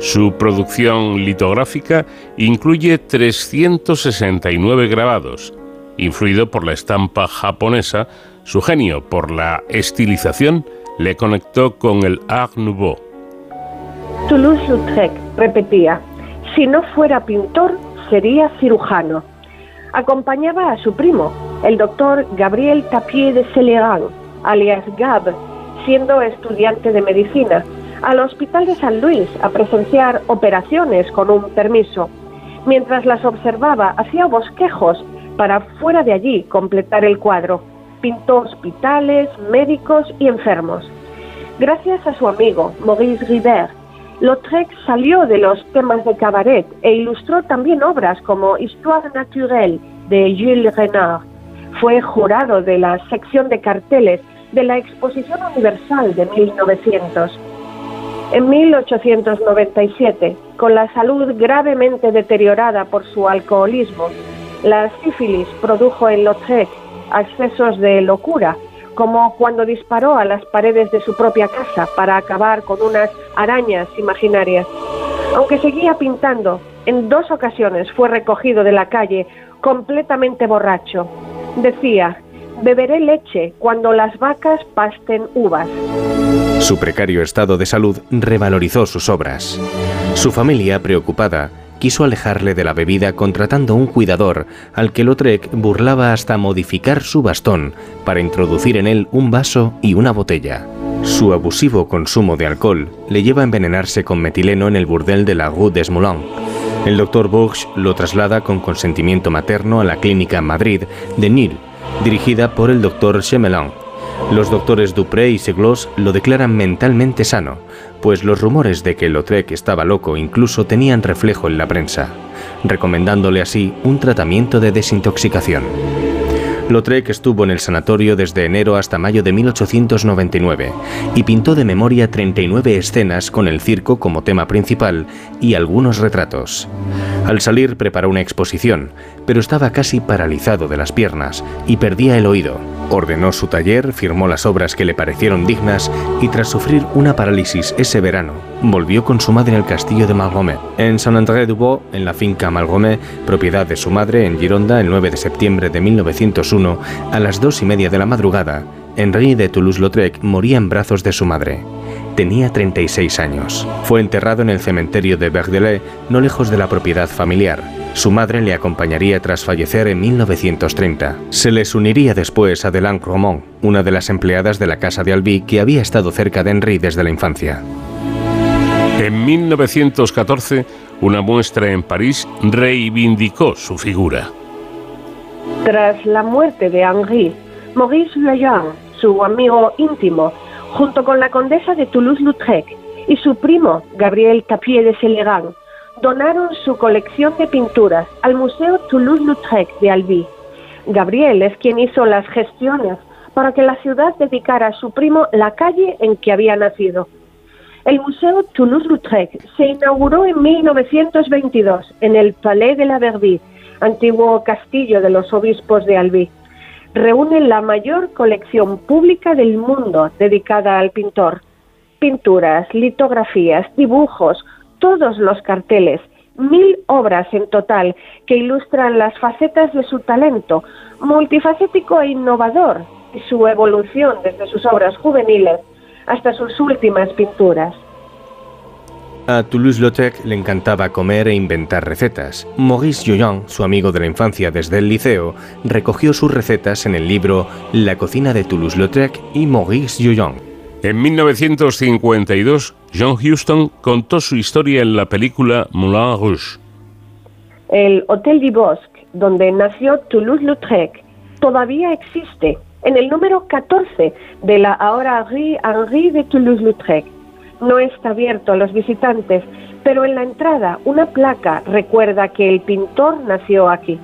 Su producción litográfica incluye 369 grabados, influido por la estampa japonesa, su genio por la estilización le conectó con el Art Nouveau. Toulouse-Lautrec repetía, si no fuera pintor, sería cirujano. Acompañaba a su primo, el doctor Gabriel Tapier de Celeran, alias Gab, siendo estudiante de medicina, al Hospital de San Luis a presenciar operaciones con un permiso. Mientras las observaba, hacía bosquejos para fuera de allí completar el cuadro. Pintó hospitales, médicos y enfermos. Gracias a su amigo Maurice Ribert, Lautrec salió de los temas de cabaret e ilustró también obras como Histoire naturelle de Jules Renard. Fue jurado de la sección de carteles de la Exposición Universal de 1900. En 1897, con la salud gravemente deteriorada por su alcoholismo, la sífilis produjo en Lautrec accesos de locura, como cuando disparó a las paredes de su propia casa para acabar con unas arañas imaginarias. Aunque seguía pintando, en dos ocasiones fue recogido de la calle completamente borracho. Decía, beberé leche cuando las vacas pasten uvas. Su precario estado de salud revalorizó sus obras. Su familia, preocupada, quiso alejarle de la bebida contratando un cuidador al que Lautrec burlaba hasta modificar su bastón para introducir en él un vaso y una botella. Su abusivo consumo de alcohol le lleva a envenenarse con metileno en el burdel de la Rue des Moulins. El doctor Bourges lo traslada con consentimiento materno a la clínica Madrid de Nil, dirigida por el doctor Chemelin. Los doctores Dupré y Seglos lo declaran mentalmente sano, pues los rumores de que Lautrec estaba loco incluso tenían reflejo en la prensa, recomendándole así un tratamiento de desintoxicación. Lautrec estuvo en el sanatorio desde enero hasta mayo de 1899 y pintó de memoria 39 escenas con el circo como tema principal y algunos retratos. Al salir preparó una exposición, pero estaba casi paralizado de las piernas y perdía el oído. Ordenó su taller, firmó las obras que le parecieron dignas y tras sufrir una parálisis ese verano, volvió con su madre al castillo de Malgomé. En Saint-André-du-Bois, en la finca Malgomé, propiedad de su madre en Gironda, el 9 de septiembre de 1901, a las dos y media de la madrugada, Henri de Toulouse-Lautrec moría en brazos de su madre. Tenía 36 años. Fue enterrado en el cementerio de Berdelais, no lejos de la propiedad familiar. Su madre le acompañaría tras fallecer en 1930. Se les uniría después a Delanque Romont, una de las empleadas de la casa de Albi que había estado cerca de Henri desde la infancia. En 1914, una muestra en París reivindicó su figura. Tras la muerte de Henri, Maurice Vaillant, su amigo íntimo, junto con la condesa de Toulouse-Lautrec y su primo Gabriel Tapier de Celeran, donaron su colección de pinturas al Museo Toulouse-Lautrec de Albi. Gabriel es quien hizo las gestiones para que la ciudad dedicara a su primo la calle en que había nacido. El Museo Toulouse-Lautrec se inauguró en 1922 en el Palais de la Verdi, antiguo castillo de los obispos de Albi. Reúne la mayor colección pública del mundo dedicada al pintor. Pinturas, litografías, dibujos, todos los carteles, mil obras en total que ilustran las facetas de su talento, multifacético e innovador, y su evolución desde sus obras juveniles hasta sus últimas pinturas. A Toulouse-Lautrec le encantaba comer e inventar recetas. Maurice Joyon, su amigo de la infancia desde el liceo, recogió sus recetas en el libro La cocina de Toulouse-Lautrec y Maurice Joyon. En 1952, John Huston contó su historia en la película Moulin Rouge. El Hotel du Bosque, donde nació Toulouse-Lautrec, todavía existe en el número 14 de la ahora Rue Henri de Toulouse-Lautrec. No está abierto a los visitantes, pero en la entrada una placa recuerda que el pintor nació aquí.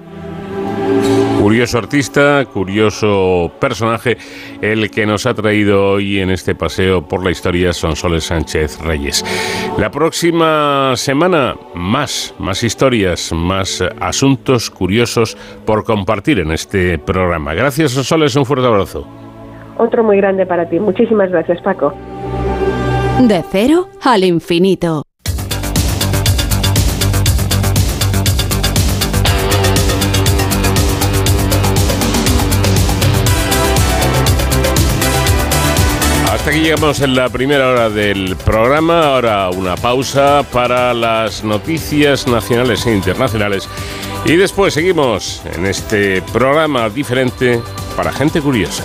Curioso artista, curioso personaje, el que nos ha traído hoy en este paseo por la historia Sonsoles Sánchez Reyes. La próxima semana, más, más historias, más asuntos curiosos por compartir en este programa. Gracias, Sonsoles, un fuerte abrazo. Otro muy grande para ti. Muchísimas gracias, Paco. De cero al infinito. Aquí llegamos en la primera hora del programa. Ahora una pausa para las noticias nacionales e internacionales. Y después seguimos en este programa diferente para gente curiosa.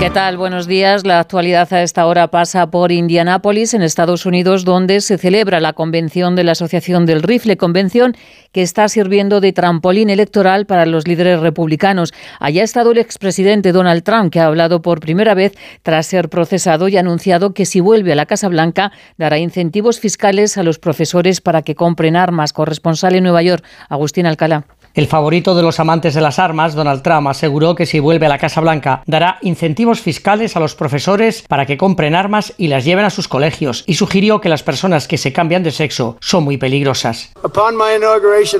¿Qué tal? Buenos días. La actualidad a esta hora pasa por Indianápolis, en Estados Unidos, donde se celebra la convención de la Asociación del Rifle, convención que está sirviendo de trampolín electoral para los líderes republicanos. Allá ha estado el expresidente Donald Trump, que ha hablado por primera vez tras ser procesado y ha anunciado que si vuelve a la Casa Blanca dará incentivos fiscales a los profesores para que compren armas. Corresponsal en Nueva York, Agustín Alcalá. El favorito de los amantes de las armas, Donald Trump, aseguró que si vuelve a la Casa Blanca dará incentivos fiscales a los profesores para que compren armas y las lleven a sus colegios y sugirió que las personas que se cambian de sexo son muy peligrosas.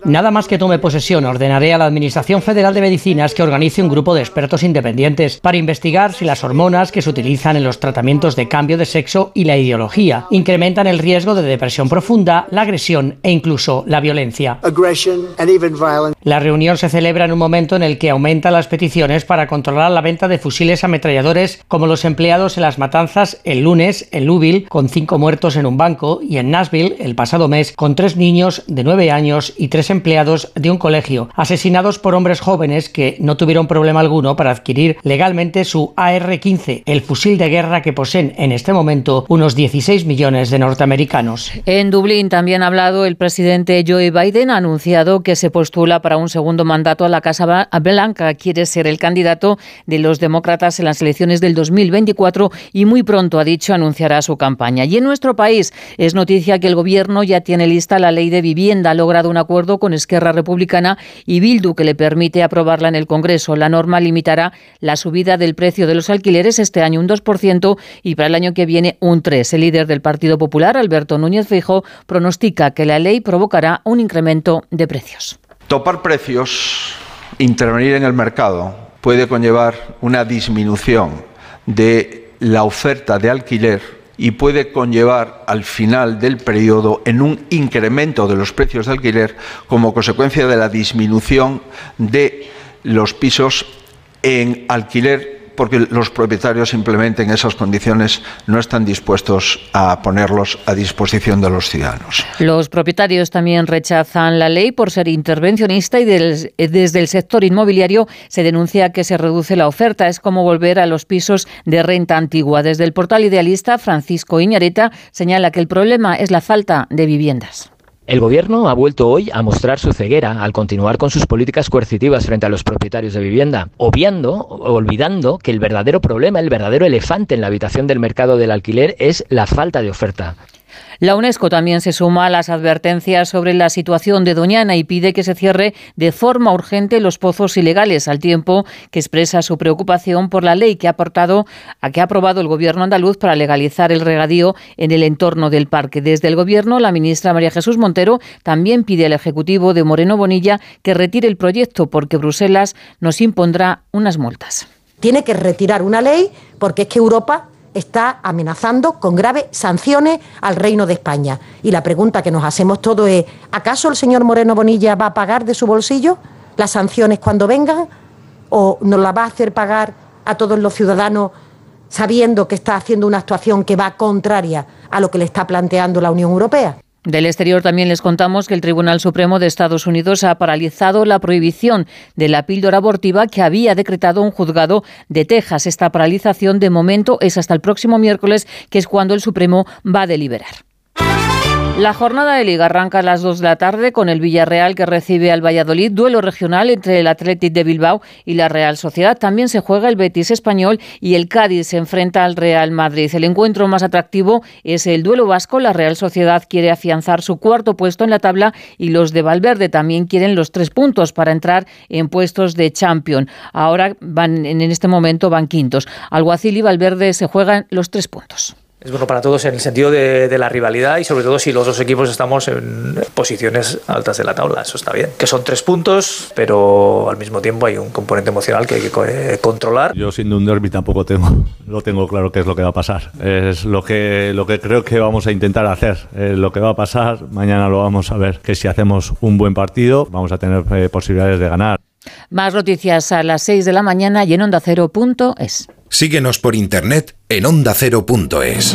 Nada más que tome posesión, ordenaré a la Administración Federal de Medicinas que organice un grupo de expertos independientes para investigar si las hormonas que se utilizan en los tratamientos de cambio de sexo y la ideología incrementan el riesgo de depresión profunda, la agresión e incluso la violencia. La reunión se celebra en un momento en el que aumentan las peticiones para controlar la venta de fusiles ametralladores como los empleados en las matanzas el lunes en Louisville con cinco muertos en un banco y en Nashville el pasado mes con tres niños de nueve años y tres empleados de un colegio asesinados por hombres jóvenes que no tuvieron problema alguno para adquirir legalmente su AR-15, el fusil de guerra que poseen en este momento unos 16 millones de norteamericanos. En Dublín también ha hablado el presidente Joe Biden, ha anunciado que se postula para un segundo mandato a la Casa Blanca. Quiere ser el candidato de los demócratas en las elecciones del 2024 y muy pronto, ha dicho, anunciará su campaña. Y en nuestro país es noticia que el gobierno ya tiene lista la ley de vivienda. Ha logrado un acuerdo con Esquerra Republicana y Bildu que le permite aprobarla en el Congreso. La norma limitará la subida del precio de los alquileres este año un 2% y para el año que viene un 3%. El líder del Partido Popular, Alberto Núñez Fijo, pronostica que la ley provocará un incremento de precios. Topar precios, intervenir en el mercado, puede conllevar una disminución de la oferta de alquiler y puede conllevar al final del periodo en un incremento de los precios de alquiler como consecuencia de la disminución de los pisos en alquiler porque los propietarios simplemente en esas condiciones no están dispuestos a ponerlos a disposición de los ciudadanos. Los propietarios también rechazan la ley por ser intervencionista y desde el sector inmobiliario se denuncia que se reduce la oferta. Es como volver a los pisos de renta antigua. Desde el portal idealista, Francisco Iñareta señala que el problema es la falta de viviendas. El Gobierno ha vuelto hoy a mostrar su ceguera al continuar con sus políticas coercitivas frente a los propietarios de vivienda, obviando, olvidando que el verdadero problema, el verdadero elefante en la habitación del mercado del alquiler es la falta de oferta. La UNESCO también se suma a las advertencias sobre la situación de Doñana y pide que se cierre de forma urgente los pozos ilegales, al tiempo que expresa su preocupación por la ley que ha aportado a que ha aprobado el gobierno andaluz para legalizar el regadío en el entorno del parque. Desde el gobierno, la ministra María Jesús Montero también pide al ejecutivo de Moreno Bonilla que retire el proyecto porque Bruselas nos impondrá unas multas. Tiene que retirar una ley porque es que Europa está amenazando con graves sanciones al Reino de España. Y la pregunta que nos hacemos todos es, ¿acaso el señor Moreno Bonilla va a pagar de su bolsillo las sanciones cuando vengan? ¿O nos la va a hacer pagar a todos los ciudadanos sabiendo que está haciendo una actuación que va contraria a lo que le está planteando la Unión Europea? Del exterior también les contamos que el Tribunal Supremo de Estados Unidos ha paralizado la prohibición de la píldora abortiva que había decretado un juzgado de Texas. Esta paralización de momento es hasta el próximo miércoles, que es cuando el Supremo va a deliberar. La jornada de liga arranca a las 2 de la tarde con el Villarreal que recibe al Valladolid, duelo regional entre el Athletic de Bilbao y la Real Sociedad. También se juega el Betis español y el Cádiz se enfrenta al Real Madrid. El encuentro más atractivo es el duelo vasco. La Real Sociedad quiere afianzar su cuarto puesto en la tabla y los de Valverde también quieren los tres puntos para entrar en puestos de champion. Ahora van en este momento van quintos. Alguacil y Valverde se juegan los tres puntos. Es bueno para todos en el sentido de, la rivalidad y sobre todo si los dos equipos estamos en posiciones altas de la tabla. Eso está bien. Que son tres puntos, pero al mismo tiempo hay un componente emocional que hay que eh, controlar. Yo siendo un derby tampoco tengo, lo tengo claro qué es lo que va a pasar. Es lo que, lo que creo que vamos a intentar hacer. lo que va a pasar, mañana lo vamos a ver. Que si hacemos un buen partido, vamos a tener eh, posibilidades de ganar. Más noticias a las 6 de la mañana y en onda ondacero.es. Síguenos por internet en ondacero.es.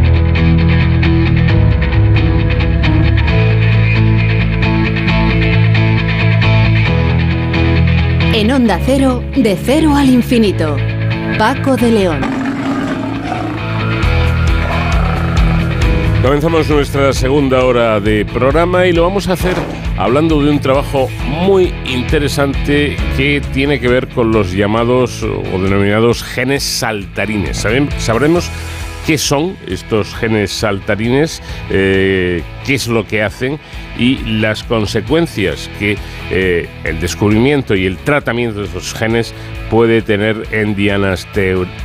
En Onda Cero, de cero al infinito. Paco de León. Comenzamos nuestra segunda hora de programa y lo vamos a hacer hablando de un trabajo muy interesante que tiene que ver con los llamados o denominados genes saltarines. Sabremos qué son estos genes saltarines, eh, qué es lo que hacen y las consecuencias que eh, el descubrimiento y el tratamiento de estos genes puede tener en dianas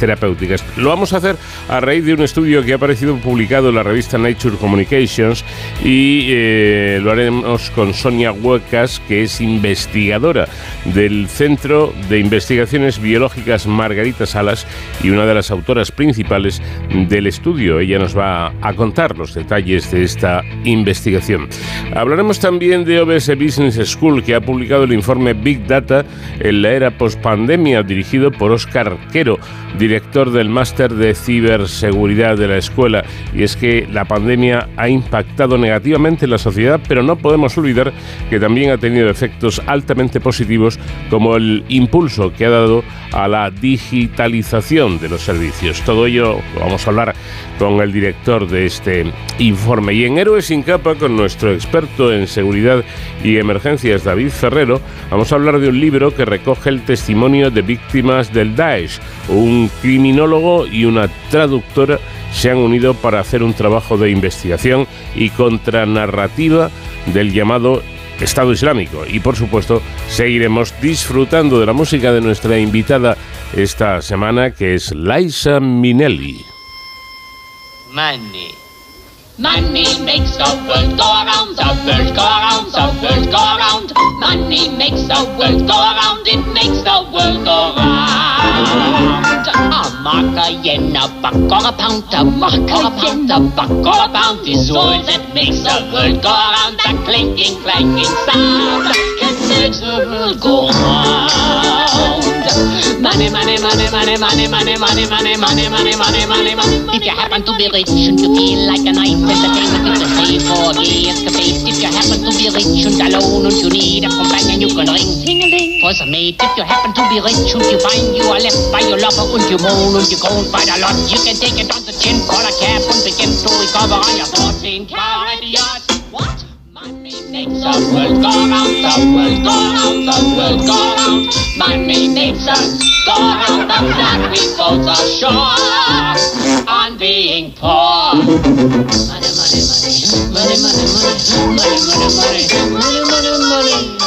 terapéuticas. Lo vamos a hacer a raíz de un estudio que ha aparecido publicado en la revista Nature Communications y eh, lo haremos con Sonia Huecas, que es investigadora del Centro de Investigaciones Biológicas Margarita Salas y una de las autoras principales del estudio. Ella nos va a contar los detalles de esta investigación. Hablaremos también de OBS Business School, que ha publicado el informe Big Data en la era post-pandemia, dirigido por Óscar Quero, director del máster de ciberseguridad de la escuela. Y es que la pandemia ha impactado negativamente en la sociedad, pero no podemos olvidar que también ha tenido efectos altamente positivos, como el impulso que ha dado a la digitalización de los servicios. Todo ello lo vamos a hablar con el director de este informe. Y en Héroes sin capa, con nuestro experto en seguridad y emergencias, David Ferrero, vamos a hablar de un libro que recoge el testimonio de víctimas del Daesh. Un criminólogo y una traductora se han unido para hacer un trabajo de investigación y contranarrativa del llamado Estado Islámico. Y por supuesto, seguiremos disfrutando de la música de nuestra invitada esta semana, que es Liza Minnelli. Money. Money makes the world go around, the world go around, the world go around. Money makes the world go around, it makes the world go round. A mark, a yen, a buck, or a pound, a mark, a pound, a buck, or a pound is all that makes the world go around. That clinking, clanking sound, it makes the world go round. Money, money, money, money, money, money, money, money, money, money, money, money, money. If you happen to be rich and you feel like a nice entertainment, it's a free for gay escapade. If you happen to be rich and alone and you need a companion, you can ring ting-a-ling for some mate. If you happen to be rich and you find you are left by your lover and you moan and you and fight a lot, you can take it on the chin, call a cab and begin to recover on your 14 carat. Money the world go round, the world go round, the world go round. Money makes us go round the flat we both are sure on being poor. Money, money, money, money, money, money, money, money, money, money, money, money.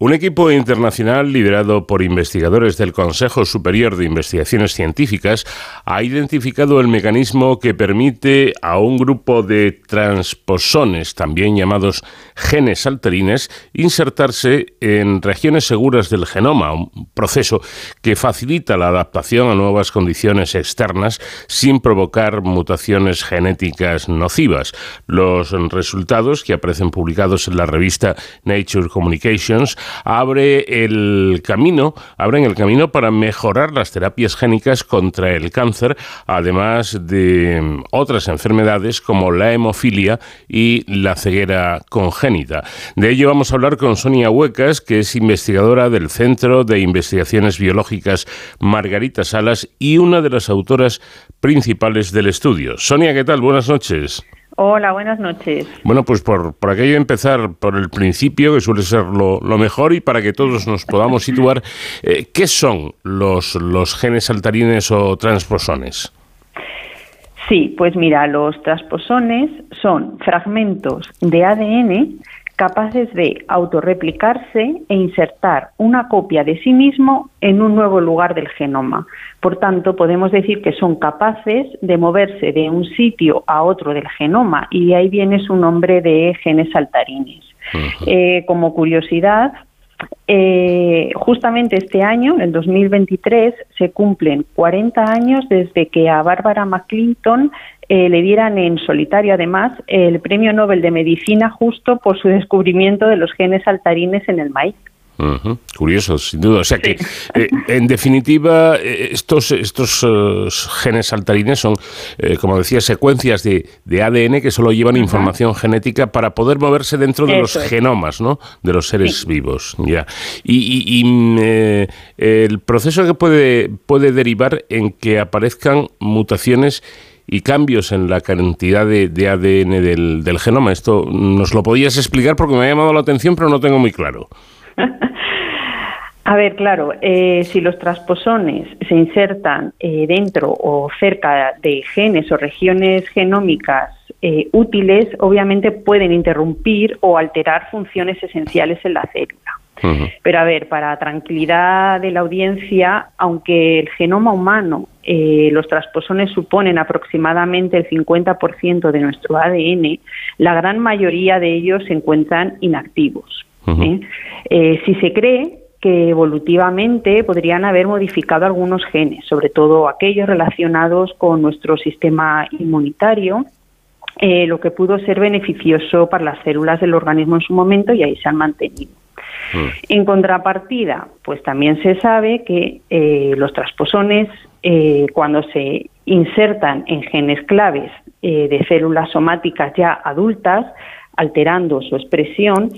Un equipo internacional liderado por investigadores del Consejo Superior de Investigaciones Científicas ha identificado el mecanismo que permite a un grupo de transposones, también llamados genes saltarines, insertarse en regiones seguras del genoma, un proceso que facilita la adaptación a nuevas condiciones externas sin provocar mutaciones genéticas nocivas. Los resultados que aparecen publicados en la revista Nature Communications abre el camino, abren el camino para mejorar las terapias génicas contra el cáncer, además de mm, otras enfermedades como la hemofilia y la ceguera congénita. De ello vamos a hablar con Sonia Huecas, que es investigadora del Centro de Investigaciones Biológicas Margarita Salas y una de las autoras principales del estudio. Sonia, ¿qué tal? Buenas noches. Hola, buenas noches. Bueno, pues por, por aquello empezar por el principio, que suele ser lo, lo mejor, y para que todos nos podamos situar, eh, ¿qué son los, los genes saltarines o transposones? Sí, pues mira, los transposones son fragmentos de ADN capaces de autorreplicarse e insertar una copia de sí mismo en un nuevo lugar del genoma. Por tanto, podemos decir que son capaces de moverse de un sitio a otro del genoma y de ahí viene su nombre de genes saltarines. Eh, como curiosidad, eh, justamente este año, en 2023, se cumplen 40 años desde que a Bárbara McClinton eh, le dieran en solitario, además, el Premio Nobel de Medicina justo por su descubrimiento de los genes saltarines en el maíz. Ujú, Curioso, sin duda. O sea que, eh, en definitiva, eh, estos, estos eh, genes saltarines son, eh, como decía, secuencias de, de ADN que solo llevan información genética para poder moverse dentro de los es. genomas, ¿no? De los seres vivos. Ya. Y, y- y, mm, eh, el proceso que puede, puede derivar en que aparezcan mutaciones y cambios en la cantidad de, de ADN del, del genoma. Esto nos lo podías explicar porque me ha llamado la atención, pero no tengo muy claro. A ver, claro, eh, si los transposones se insertan eh, dentro o cerca de genes o regiones genómicas eh, útiles, obviamente pueden interrumpir o alterar funciones esenciales en la célula. Pero a ver, para tranquilidad de la audiencia, aunque el genoma humano, eh, los transposones suponen aproximadamente el 50% de nuestro ADN, la gran mayoría de ellos se encuentran inactivos. ¿Eh? Eh, si se cree que evolutivamente podrían haber modificado algunos genes, sobre todo aquellos relacionados con nuestro sistema inmunitario, eh, lo que pudo ser beneficioso para las células del organismo en su momento y ahí se han mantenido. En contrapartida, pues también se sabe que eh, los transposones, eh, cuando se insertan en genes claves de células somáticas ya adultas, alterando su expresión,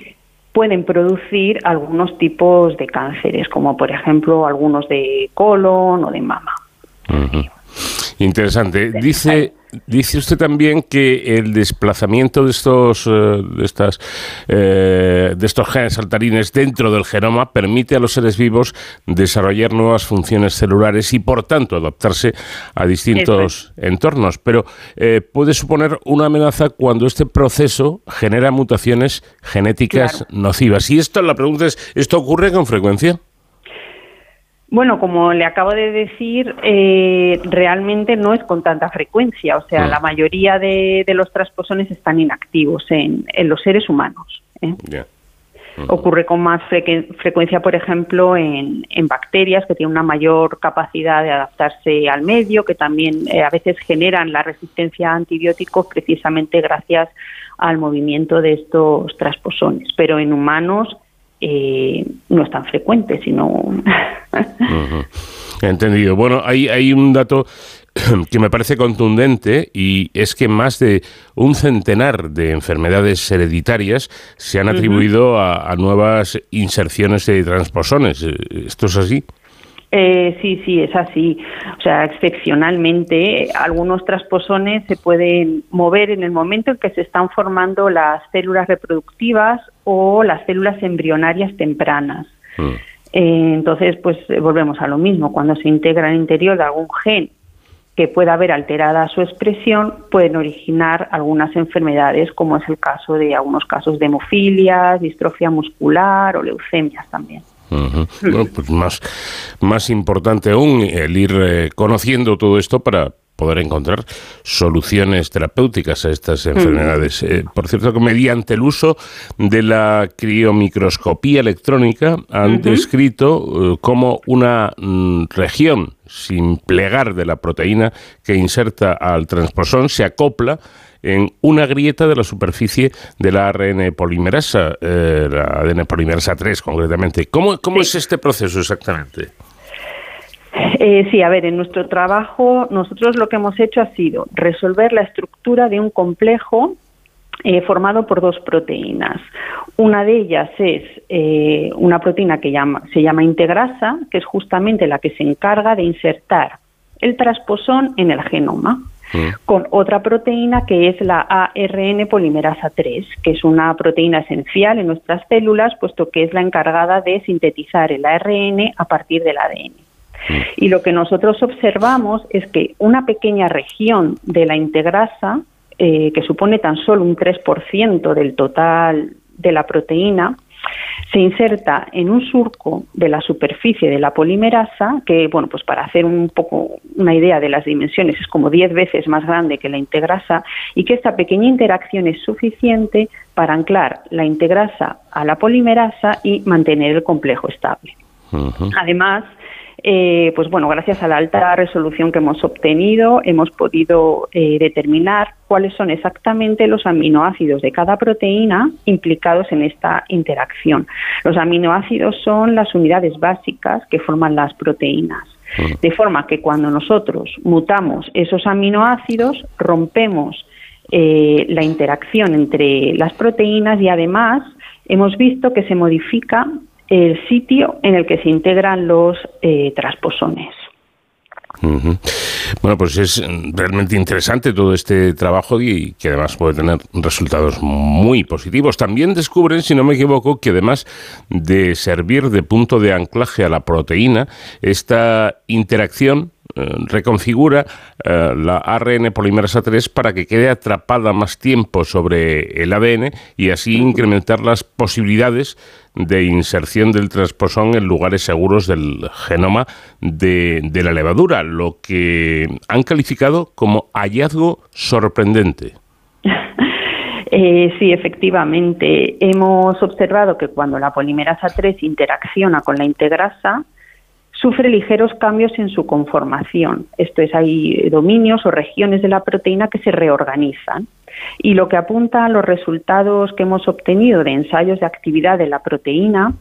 pueden producir algunos tipos de cánceres, como por ejemplo algunos de colon o de mama. Interesante. Dice, dice usted también que el desplazamiento de estos, eh, de estas, eh, de estos genes saltarines dentro del genoma permite a los seres vivos desarrollar nuevas funciones celulares y, por tanto, adaptarse a distintos entornos. Pero eh, puede suponer una amenaza cuando este proceso genera mutaciones genéticas nocivas. Y esto, la pregunta es, ¿esto ocurre con frecuencia? Bueno, como le acabo de decir, eh, realmente no es con tanta frecuencia. O sea, Mm. la mayoría de, de los transposones están inactivos en, en los seres humanos. ¿eh? Ocurre con más frecu- frecuencia, por ejemplo, en, en bacterias que tienen una mayor capacidad de adaptarse al medio, que también eh, a veces generan la resistencia a antibióticos precisamente gracias al movimiento de estos transposones. Pero en humanos eh, no es tan frecuente, sino. Entendido. Bueno, hay, hay un dato que me parece contundente y es que más de un centenar de enfermedades hereditarias se han atribuido a, a nuevas inserciones de transposones. ¿Esto es así? Eh, sí, sí, es así. O sea, excepcionalmente, algunos transposones se pueden mover en el momento en que se están formando las células reproductivas o las células embrionarias tempranas. Eh, entonces, pues volvemos a lo mismo. Cuando se integra al interior de algún gen que pueda haber alterada su expresión, pueden originar algunas enfermedades, como es el caso de algunos casos de hemofilias, distrofia muscular o leucemias también. Bueno, pues más, más importante aún el ir eh, conociendo todo esto para poder encontrar soluciones terapéuticas a estas enfermedades. Eh, por cierto, que mediante el uso de la criomicroscopía electrónica han descrito eh, cómo una mm, región sin plegar de la proteína que inserta al transposón se acopla en una grieta de la superficie de la ARN polimerasa, eh, la ADN polimerasa 3 concretamente. ¿Cómo, cómo es este proceso exactamente? Eh, sí, a ver, en nuestro trabajo nosotros lo que hemos hecho ha sido resolver la estructura de un complejo eh, formado por dos proteínas. Una de ellas es eh, una proteína que llama, se llama integrasa, que es justamente la que se encarga de insertar el transposón en el genoma, con otra proteína que es la ARN polimerasa 3, que es una proteína esencial en nuestras células, puesto que es la encargada de sintetizar el ARN a partir del ADN. Y lo que nosotros observamos es que una pequeña región de la integrasa, eh, que supone tan solo un 3% del total de la proteína se inserta en un surco de la superficie de la polimerasa, que, bueno, pues para hacer un poco una idea de las dimensiones, es como 10 veces más grande que la integrasa, y que esta pequeña interacción es suficiente para anclar la integrasa a la polimerasa y mantener el complejo estable. Además, eh, pues bueno, gracias a la alta resolución que hemos obtenido, hemos podido eh, determinar cuáles son exactamente los aminoácidos de cada proteína implicados en esta interacción. Los aminoácidos son las unidades básicas que forman las proteínas. De forma que cuando nosotros mutamos esos aminoácidos, rompemos eh, la interacción entre las proteínas y además hemos visto que se modifica el sitio en el que se integran los eh, transposones. Bueno, pues es realmente interesante todo este trabajo y que además puede tener resultados muy positivos. También descubren, si no me equivoco, que además de servir de punto de anclaje a la proteína, esta interacción reconfigura eh, la ARN polimerasa 3 para que quede atrapada más tiempo sobre el ADN y así incrementar las posibilidades de inserción del transposón en lugares seguros del genoma de, de la levadura, lo que han calificado como hallazgo sorprendente. Eh, sí, efectivamente. Hemos observado que cuando la polimerasa 3 interacciona con la integrasa, sufre ligeros cambios en su conformación. Esto es, hay dominios o regiones de la proteína que se reorganizan. Y lo que apunta a los resultados que hemos obtenido de ensayos de actividad de la proteína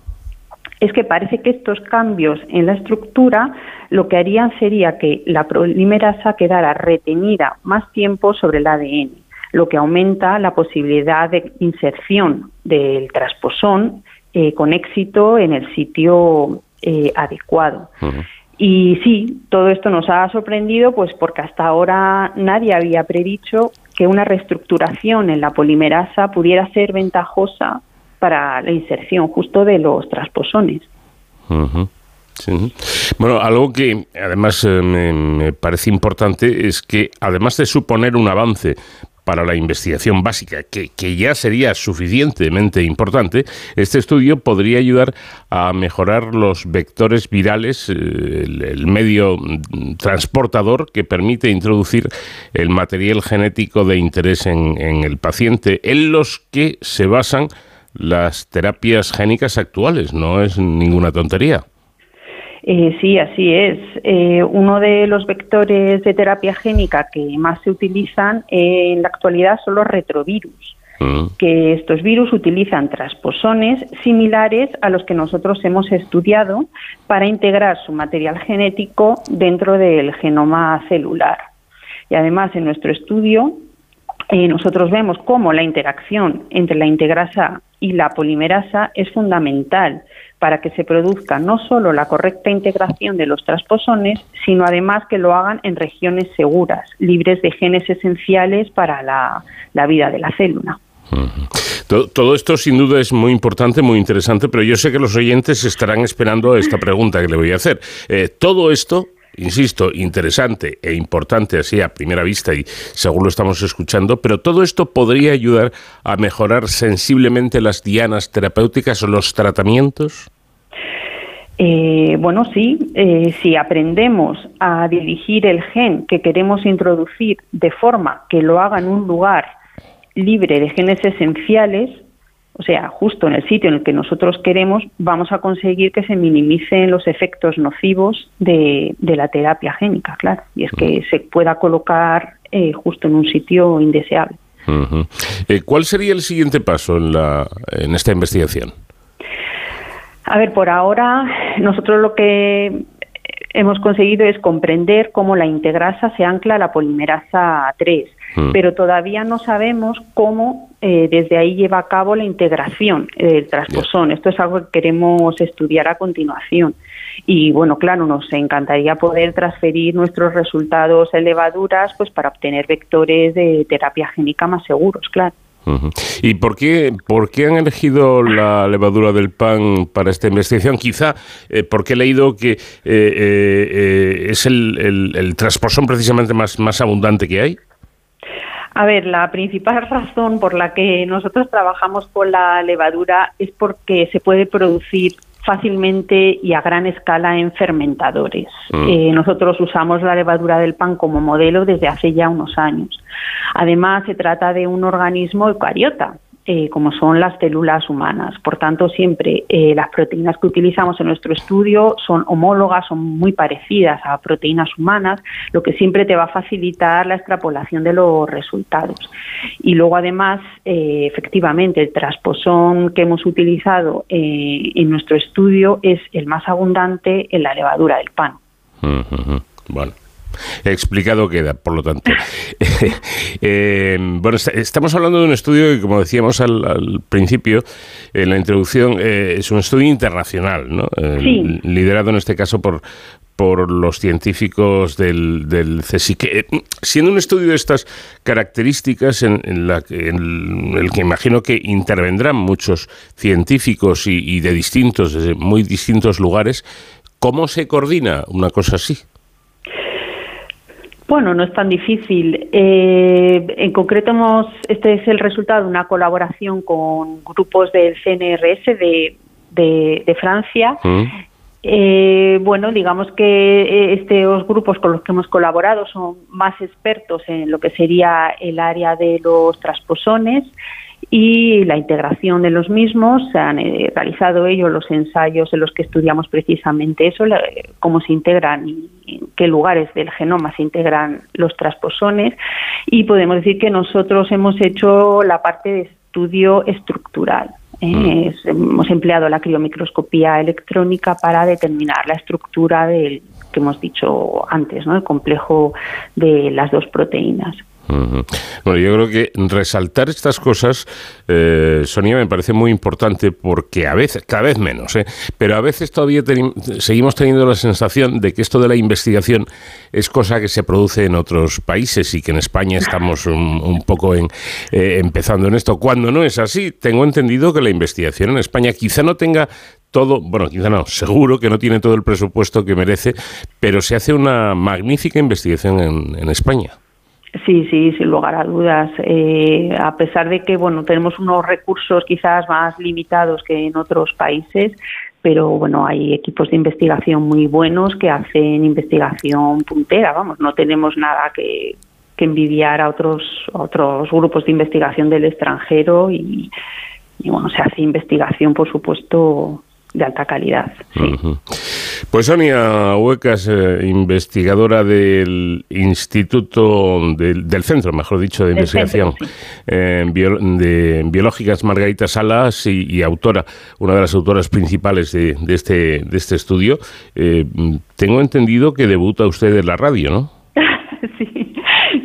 es que parece que estos cambios en la estructura lo que harían sería que la polimerasa quedara retenida más tiempo sobre el ADN, lo que aumenta la posibilidad de inserción del trasposón eh, con éxito en el sitio eh, adecuado. Y sí, todo esto nos ha sorprendido, pues porque hasta ahora nadie había predicho que una reestructuración en la polimerasa pudiera ser ventajosa para la inserción justo de los trasposones. Bueno, algo que además eh, me, parece importante es que además de suponer un avance para la investigación básica, que, ya sería suficientemente importante, este estudio podría ayudar a mejorar los vectores virales, eh, el, medio transportador que permite introducir el material genético de interés en, en el paciente, en los que se basan las terapias génicas actuales. No es ninguna tontería. Eh, sí, así es. Eh, uno de los vectores de terapia génica que más se utilizan en la actualidad son los retrovirus, mm. que estos virus utilizan transposones similares a los que nosotros hemos estudiado para integrar su material genético dentro del genoma celular. Y además, en nuestro estudio, eh, nosotros vemos cómo la interacción entre la integrasa y la polimerasa es fundamental para que se produzca no solo la correcta integración de los transposones, sino además que lo hagan en regiones seguras, libres de genes esenciales para la, vida de la célula. Todo, esto sin duda es muy importante, muy interesante, pero yo sé que los oyentes estarán esperando esta pregunta que le voy a hacer. Eh, todo esto insisto, interesante e importante así a primera vista y según lo estamos escuchando, pero todo esto podría ayudar a mejorar sensiblemente las dianas terapéuticas o los tratamientos. Eh, bueno, sí, eh, si aprendemos a dirigir el gen que queremos introducir de forma que lo haga en un lugar libre de genes esenciales, o sea, justo en el sitio en el que nosotros queremos, vamos a conseguir que se minimicen los efectos nocivos de, la terapia génica, claro, y es que se pueda colocar eh, justo en un sitio indeseable. Eh, ¿Cuál sería el siguiente paso en, la, en esta investigación? A ver, por ahora nosotros lo que hemos conseguido es comprender cómo la integrasa se ancla a la polimerasa 3 Mm. pero todavía no sabemos cómo eh, desde ahí lleva a cabo la integración del trasposón. Esto es algo que queremos estudiar a continuación. Y bueno, claro, nos encantaría poder transferir nuestros resultados en levaduras pues para obtener vectores de terapia génica más seguros, claro. ¿Y por qué, por qué han elegido la levadura del pan para esta investigación? Quizá eh, porque he leído que eh, es el, el, el, trasposón precisamente más, más abundante que hay. A ver, la principal razón por la que nosotros trabajamos con la levadura es porque se puede producir fácilmente y a gran escala en fermentadores. Mm. Eh, nosotros usamos la levadura del pan como modelo desde hace ya unos años. Además, se trata de un organismo eucariota, eh, como son las células humanas. Por tanto, siempre eh, las proteínas que utilizamos en nuestro estudio son homólogas, son muy parecidas a proteínas humanas, lo que siempre te va a facilitar la extrapolación de los resultados. Y luego, además, eh, efectivamente, el trasposón que hemos utilizado en nuestro estudio es el más abundante en la levadura del pan. Explicado queda, por lo tanto. Eh, bueno, est- estamos hablando de un estudio que, como decíamos al, al principio, en la introducción, eh, es un estudio internacional, ¿no? Eh, Sí. Liderado en este caso por por los científicos del, del CSIC. Eh, siendo un estudio de estas características en, en la que- en el que imagino que intervendrán muchos científicos y, y de distintos, desde muy distintos lugares, ¿cómo se coordina una cosa así? Bueno, no es tan difícil. Eh, en concreto, hemos, este es el resultado de una colaboración con grupos del CNRS de, de, de Francia. Eh, bueno, digamos que eh, estos grupos con los que hemos colaborado son más expertos en lo que sería el área de los trasposones y la integración de los mismos. Se han eh, realizado ellos los ensayos en los que estudiamos precisamente eso, la- cómo se integran y en qué lugares del genoma se integran los trasposones y podemos decir que nosotros hemos hecho la parte de estudio estructural. ¿eh? Es- hemos empleado la criomicroscopía electrónica para determinar la estructura del que hemos dicho antes, ¿no? el complejo de las dos proteínas. Bueno, yo creo que resaltar estas cosas, eh, Sonia, me parece muy importante porque a veces, cada vez menos, ¿eh? pero a veces todavía seguimos teniendo la sensación de que esto de la investigación es cosa que se produce en otros países y que en España estamos un, poco eh, empezando en esto. Cuando no es así, tengo entendido que la investigación en España quizá no tenga todo, bueno, quizá no, seguro que no tiene todo el presupuesto que merece, pero se hace una magnífica investigación en España. Sí, sí, sin lugar a dudas. Eh, a pesar de que, bueno, tenemos unos recursos quizás más limitados que en otros países, pero bueno, hay equipos de investigación muy buenos que hacen investigación puntera. Vamos, no tenemos nada que, que envidiar a otros, otros grupos de investigación del extranjero y, y bueno, se hace investigación, por supuesto, de alta calidad. Pues Sonia Huecas, eh, investigadora del Instituto, del, del Centro, mejor dicho, de investigación centro, eh, bio- de biológicas Margarita Salas y, y autora, una de las autoras principales de, de este, de este estudio. Eh, mm, tengo entendido que debuta usted en la radio, ¿no?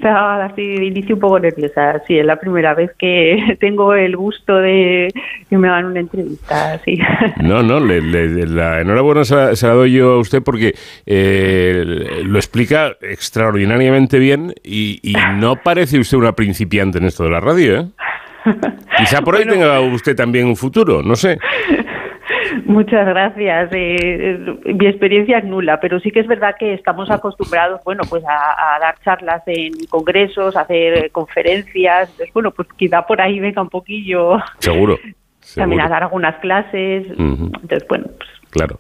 Estaba así de inicio un poco nerviosa. Sí, es la primera vez que tengo el gusto de que me hagan una entrevista. Sí. No, no, le- le- la enhorabuena se la, se la doy yo a usted porque eh, lo explica extraordinariamente bien y, y no parece usted una principiante en esto de la radio, ¿eh? Quizá por ahí tenga usted también un futuro, no sé. Muchas gracias. Eh, eh, mi experiencia es nula, pero sí que es verdad que estamos acostumbrados, bueno, pues a, a dar charlas en congresos, a hacer conferencias. Entonces, bueno, pues quizá por ahí venga un poquillo Seguro. también a dar algunas clases. Entonces, bueno, pues Claro.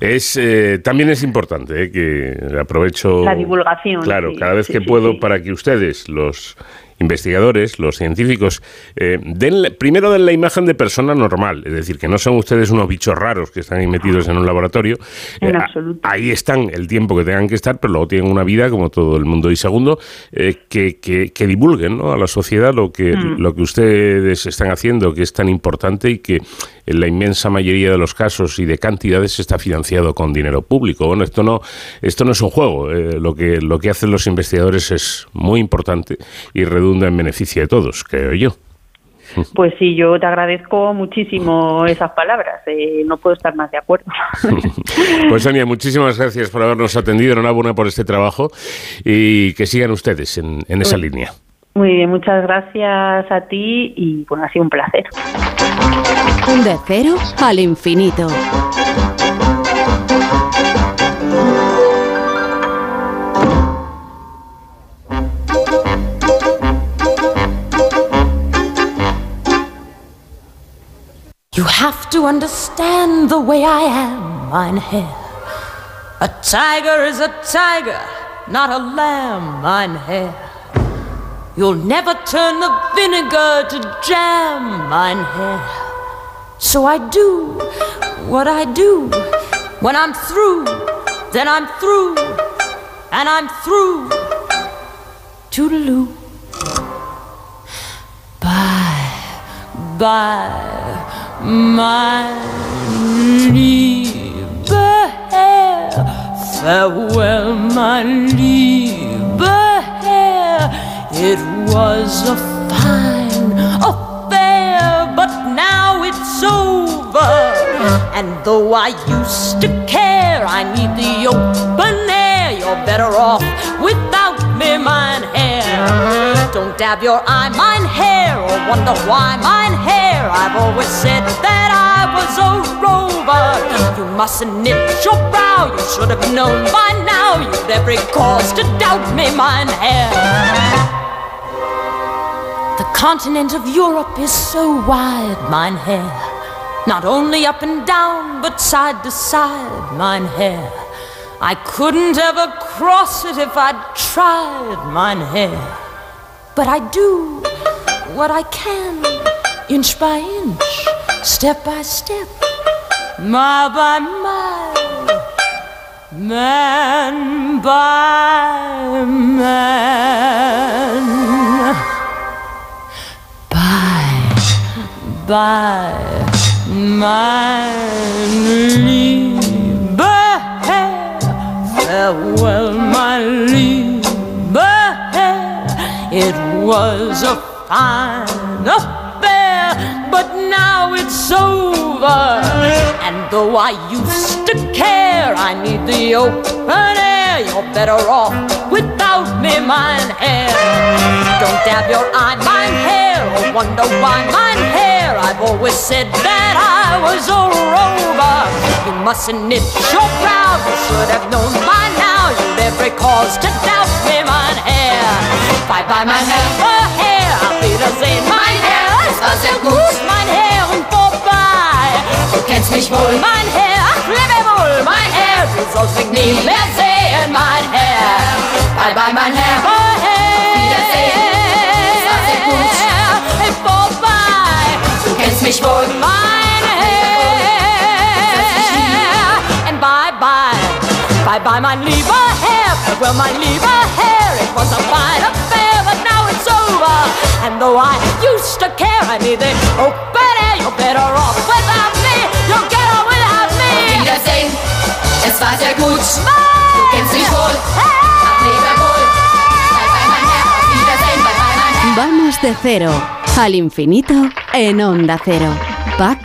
Es, eh, también es importante eh, que aprovecho. La divulgación, Claro, sí, cada vez sí, que sí, puedo para que ustedes, los investigadores, los científicos, eh, den, la- primero den la imagen de persona normal, es decir, que no son ustedes unos bichos raros que están ahí metidos en un laboratorio. En Eh, absoluto. ahí están el tiempo que tengan que estar, pero luego tienen una vida como todo el mundo. Y segundo, eh, que, que- que divulguen ¿no? a la sociedad lo que, Mm. lo que ustedes están haciendo, que es tan importante y que en la inmensa mayoría de los casos y de cantidades está financiado con dinero público. Bueno, esto no, esto no es un juego. eh, lo, que, lo que hacen los investigadores es muy importante y redunda en beneficio de todos, creo yo. Pues sí, yo te agradezco muchísimo esas palabras. eh, no puedo estar más de acuerdo. Pues Sonia, muchísimas gracias por habernos atendido. Enhorabuena por este trabajo y que sigan ustedes en, en esa Pues- línea. Muy bien, muchas gracias a ti y bueno, ha sido un placer. De cero al infinito. You have to understand the way I am, mein Herr. A tiger is a tiger, not a lamb, mein Herr. You'll never turn the vinegar to jam, mein Herr. So I do what I do. When I'm through, then I'm through, and I'm through. Toodaloo. Bye, bye, my liebe Herr. Farewell, my liebe Herr. It was a fine affair, but now it's over. And though I used to care, I need the open air. You're better off without me, mine. Don't dab your eye, mine hair, or wonder why mine hair. I've always said that I was a rover. You mustn't knit your brow, you should have known by now. You'd every cause to doubt me, mine hair. The continent of Europe is so wide, mine hair. Not only up and down, but side to side, mine hair. I couldn't ever cross it if I'd tried, mine hair. But I do what I can, inch by inch, step by step, mile by mile, man by man. Bye, bye, lieber Herr. Farewell, my lieber. It was a fine affair, but now it's over. And though I used to care, I need the open air. You're better off without me, mine hair. Don't dab your eye, mine hair, or wonder why mine hair. I've always said that I was a rover. You mustn't knit your brow, you should have known by now. You'd every cause to doubt me, mine hair. Bye bye, mein Herr, oh Herr, auf Wiedersehen, mein Herr. Es war sehr gut, mein Herr, und vorbei. Du kennst mich wohl, mein Herr, ach, lebe wohl, mein Herr. Du sollst mich nie mehr sehen, mein Herr. Bye bye, mein Herr, oh mich wohl, mein Herr. And bye bye, bye bye, mein lieber Herr. Well, mein lieber Herr, it was a fine affair, but now it's over. And though I used to care, I need it. Oh, better, you're better off without me. You'll get on without me. Wiedersehen, es war sehr gut. Du kennst mich wohl. Bye bye, bye bye, Herr. Vamos de cero al infinito en Onda Cero.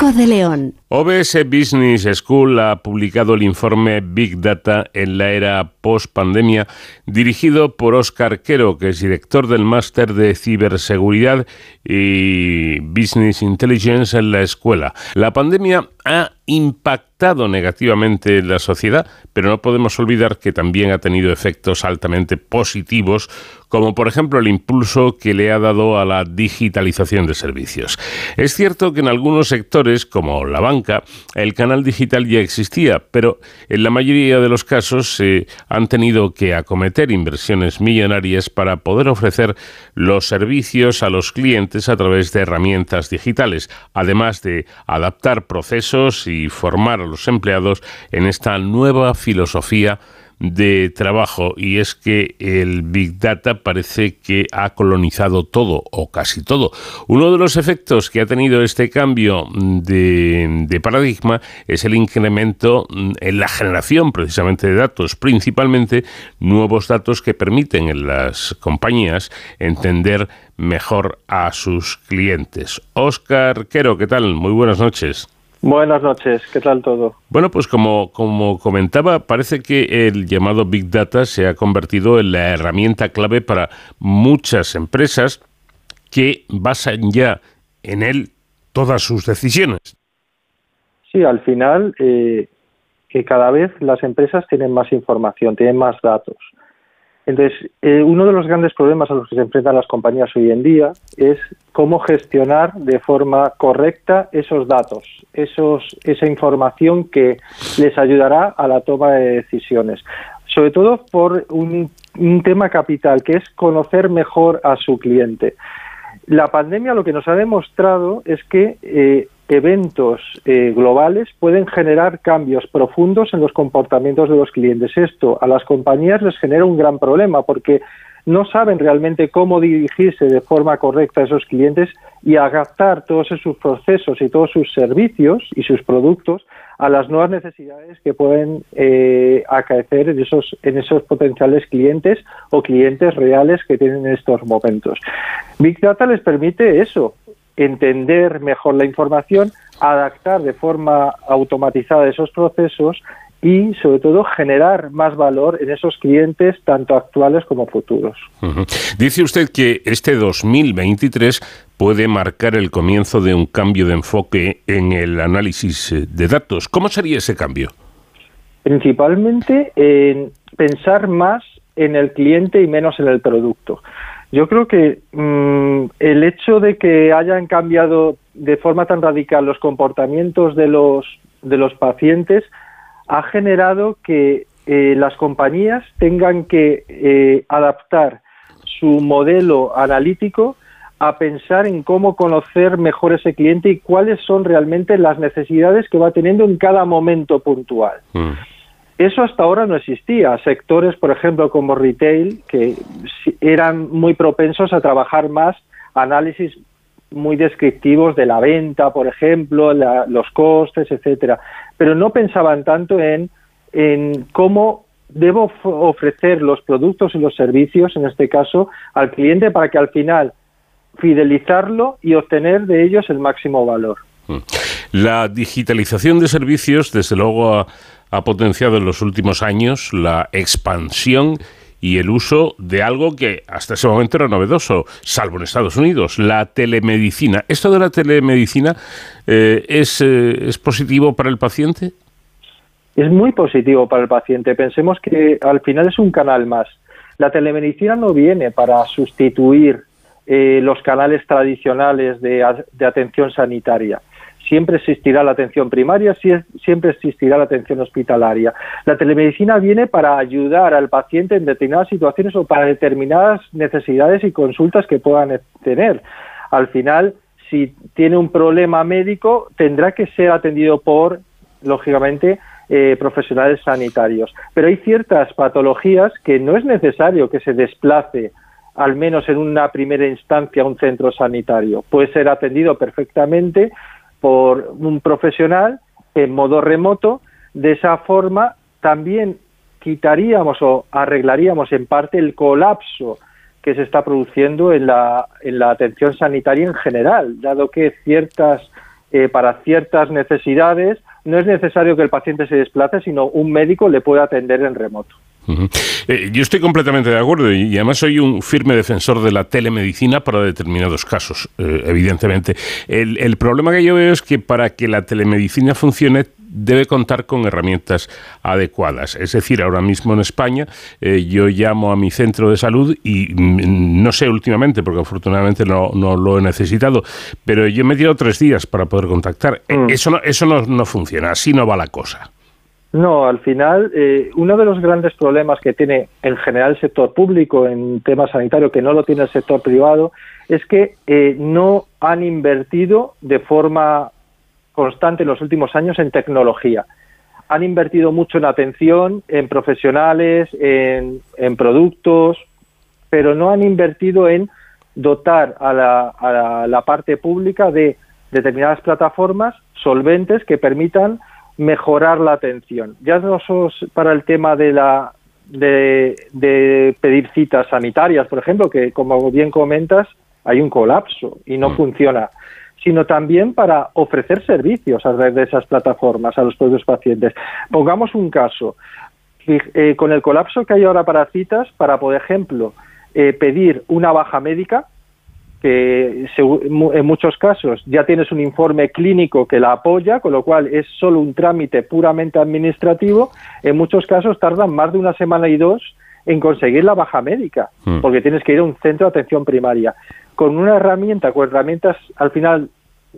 De León. OBS Business School ha publicado el informe Big Data en la era post-pandemia, dirigido por Óscar Quero, que es director del máster de ciberseguridad y Business Intelligence en la escuela. La pandemia ha impactado negativamente en la sociedad, pero no podemos olvidar que también ha tenido efectos altamente positivos, como por ejemplo el impulso que le ha dado a la digitalización de servicios. Es cierto que en algunos sectores, como la banca, el canal digital ya existía, pero en la mayoría de los casos se han tenido que acometer inversiones millonarias para poder ofrecer los servicios a los clientes a través de herramientas digitales, además de adaptar procesos y formar a los empleados en esta nueva filosofía de trabajo y es que el Big Data parece que ha colonizado todo o casi todo. Uno de los efectos que ha tenido este cambio de, paradigma es el incremento en la generación precisamente de datos, principalmente nuevos datos que permiten en las compañías entender mejor a sus clientes. Oscar Quero, ¿qué tal? Muy buenas noches. Buenas noches, ¿qué tal todo? Bueno, pues como, como comentaba, parece que el llamado Big Data se ha convertido en la herramienta clave para muchas empresas que basan ya en él todas sus decisiones. Sí, al final, eh, que cada vez las empresas tienen más información, tienen más datos. Entonces, eh, uno de los grandes problemas a los que se enfrentan las compañías hoy en día es cómo gestionar de forma correcta esos datos, esos, esa información que les ayudará a la toma de decisiones. Sobre todo por un, tema capital, que es conocer mejor a su cliente. La pandemia lo que nos ha demostrado es que eh, eventos eh, globales pueden generar cambios profundos en los comportamientos de los clientes. Esto a las compañías les genera un gran problema porque no saben realmente cómo dirigirse de forma correcta a esos clientes y adaptar todos esos procesos y todos sus servicios y sus productos a las nuevas necesidades que pueden eh, acaecer en esos, en esos potenciales clientes o clientes reales que tienen en estos momentos. Big Data les permite eso, entender mejor la información, adaptar de forma automatizada esos procesos y sobre todo generar más valor en esos clientes tanto actuales como futuros. Dice usted que este 2023 puede marcar el comienzo de un cambio de enfoque en el análisis eh, de datos. ¿Cómo sería ese cambio? Principalmente en pensar más en el cliente y menos en el producto. Yo creo que mm, el hecho de que hayan cambiado de forma tan radical los comportamientos de los, de los pacientes ha generado que eh, las compañías tengan que eh, adaptar su modelo analítico a pensar en cómo conocer mejor ese cliente y cuáles son realmente las necesidades que va teniendo en cada momento puntual. Eso hasta ahora no existía. Sectores, por ejemplo, como retail, que eran muy propensos a trabajar más análisis muy descriptivos de la venta, por ejemplo, la- los costes, etcétera, pero no pensaban tanto en, en cómo debo of- ofrecer los productos y los servicios, en este caso, al cliente para que al final fidelizarlo y obtener de ellos el máximo valor. La digitalización de servicios, desde luego, ha, ha potenciado en los últimos años la expansión y el uso de algo que hasta ese momento era novedoso, salvo en Estados Unidos, la telemedicina. ¿Esto de la telemedicina eh, es, eh, es positivo para el paciente? es muy positivo para el paciente. Pensemos que al final es un canal más. La telemedicina no viene para sustituir eh, los canales tradicionales de, de atención sanitaria. Siempre existirá la atención primaria, sie- siempre existirá la atención hospitalaria. La telemedicina viene para ayudar al paciente en determinadas situaciones o para determinadas necesidades y consultas que puedan eh, tener. Al final, si tiene un problema médico, tendrá que ser atendido por, lógicamente, eh, profesionales sanitarios. Pero hay ciertas patologías que no es necesario que se desplace, al menos en una primera instancia, a un centro sanitario. Puede ser atendido perfectamente por un profesional en modo remoto. De esa forma, también quitaríamos o arreglaríamos en parte el colapso que se está produciendo en la, en la atención sanitaria en general, dado que ciertas eh, para ciertas necesidades no es necesario que el paciente se desplace, sino un médico le puede atender en remoto. Eh, yo estoy completamente de acuerdo y, y además soy un firme defensor de la telemedicina para determinados casos, eh, evidentemente. El, el problema que yo veo es que para que la telemedicina funcione debe contar con herramientas adecuadas. Es decir, ahora mismo en España eh, yo llamo a mi centro de salud y mm, no sé últimamente, porque afortunadamente no, no lo he necesitado, pero yo me he tirado tres días para poder contactar. Eh, Eso, no, eso no, no funciona, así no va la cosa. No, al final, eh, uno de los grandes problemas que tiene en general el sector público en temas sanitarios, que no lo tiene el sector privado, es que eh, no han invertido de forma constante en los últimos años en tecnología. Han invertido mucho en atención, en profesionales, en, en productos, pero no han invertido en dotar a la, a la- la parte pública de determinadas plataformas solventes que permitan mejorar la atención. Ya no solo es para el tema de la de, de pedir citas sanitarias, por ejemplo, que como bien comentas, hay un colapso y no funciona, sino también para ofrecer servicios a través de esas plataformas a los propios pacientes. Pongamos un caso. Eh, con el colapso que hay ahora para citas, para, por ejemplo, eh, pedir una baja médica, que en muchos casos ya tienes un informe clínico que la apoya, con lo cual es solo un trámite puramente administrativo, en muchos casos tardan más de una semana y dos en conseguir la baja médica, Mm. porque tienes que ir a un centro de atención primaria. Con una herramienta, con herramientas al final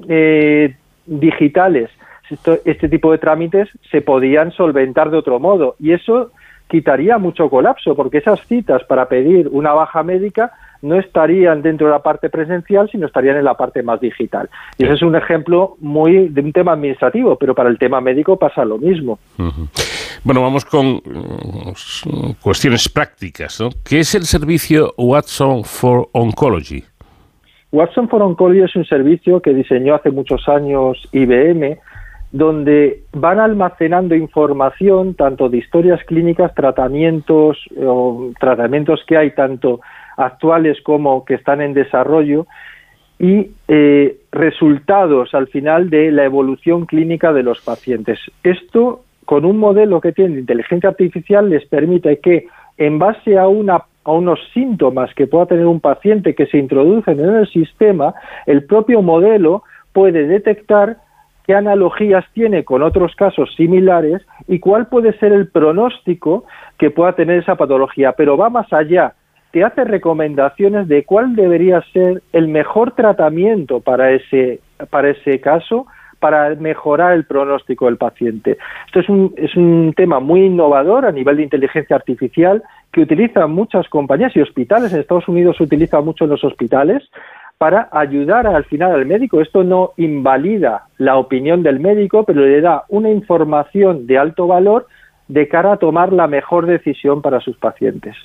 eh, digitales, esto- este tipo de trámites se podían solventar de otro modo y eso quitaría mucho colapso porque esas citas para pedir una baja médica no estarían dentro de la parte presencial, sino estarían en la parte más digital. Y ese es un ejemplo muy de un tema administrativo, pero para el tema médico pasa lo mismo. Bueno, vamos con mm, cuestiones prácticas. ¿no? ¿Qué es el servicio Watson for Oncology? Watson for Oncology es un servicio que diseñó hace muchos años IBM, donde van almacenando información tanto de historias clínicas, tratamientos, o tratamientos que hay tanto actuales como que están en desarrollo y eh, resultados al final de la evolución clínica de los pacientes. Esto, con un modelo que tiene inteligencia artificial, les permite que, en base a, una, a unos síntomas que pueda tener un paciente que se introducen en el sistema, el propio modelo puede detectar qué analogías tiene con otros casos similares y cuál puede ser el pronóstico que pueda tener esa patología. Pero va más allá te hace recomendaciones de cuál debería ser el mejor tratamiento para ese, para ese caso para mejorar el pronóstico del paciente. Esto es un, es un tema muy innovador a nivel de inteligencia artificial que utilizan muchas compañías y hospitales. En Estados Unidos se utiliza mucho en los hospitales para ayudar al final al médico. Esto no invalida la opinión del médico, pero le da una información de alto valor de cara a tomar la mejor decisión para sus pacientes.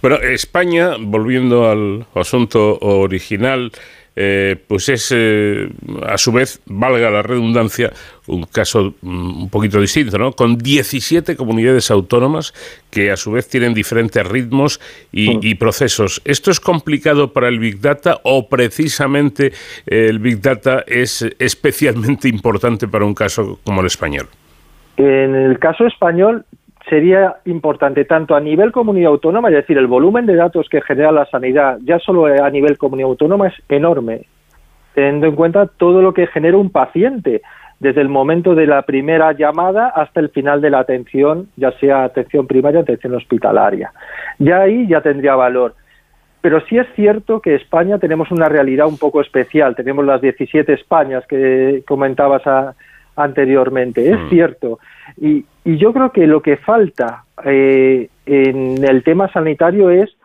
Bueno, España, volviendo al asunto original, eh, pues es, eh, a su vez, valga la redundancia, un caso mm, un poquito distinto, ¿no? Con 17 comunidades autónomas que a su vez tienen diferentes ritmos y, y procesos. ¿Esto es complicado para el Big Data o precisamente el Big Data es especialmente importante para un caso como el español? En el caso español sería importante tanto a nivel comunidad autónoma, es decir, el volumen de datos que genera la sanidad ya solo a nivel comunidad autónoma es enorme, teniendo en cuenta todo lo que genera un paciente, desde el momento de la primera llamada hasta el final de la atención, ya sea atención primaria o atención hospitalaria. Ya ahí ya tendría valor. Pero sí es cierto que España tenemos una realidad un poco especial. Tenemos las 17 Españas que comentabas a- anteriormente. Es cierto. Y, y yo creo que lo que falta eh, en el tema sanitario es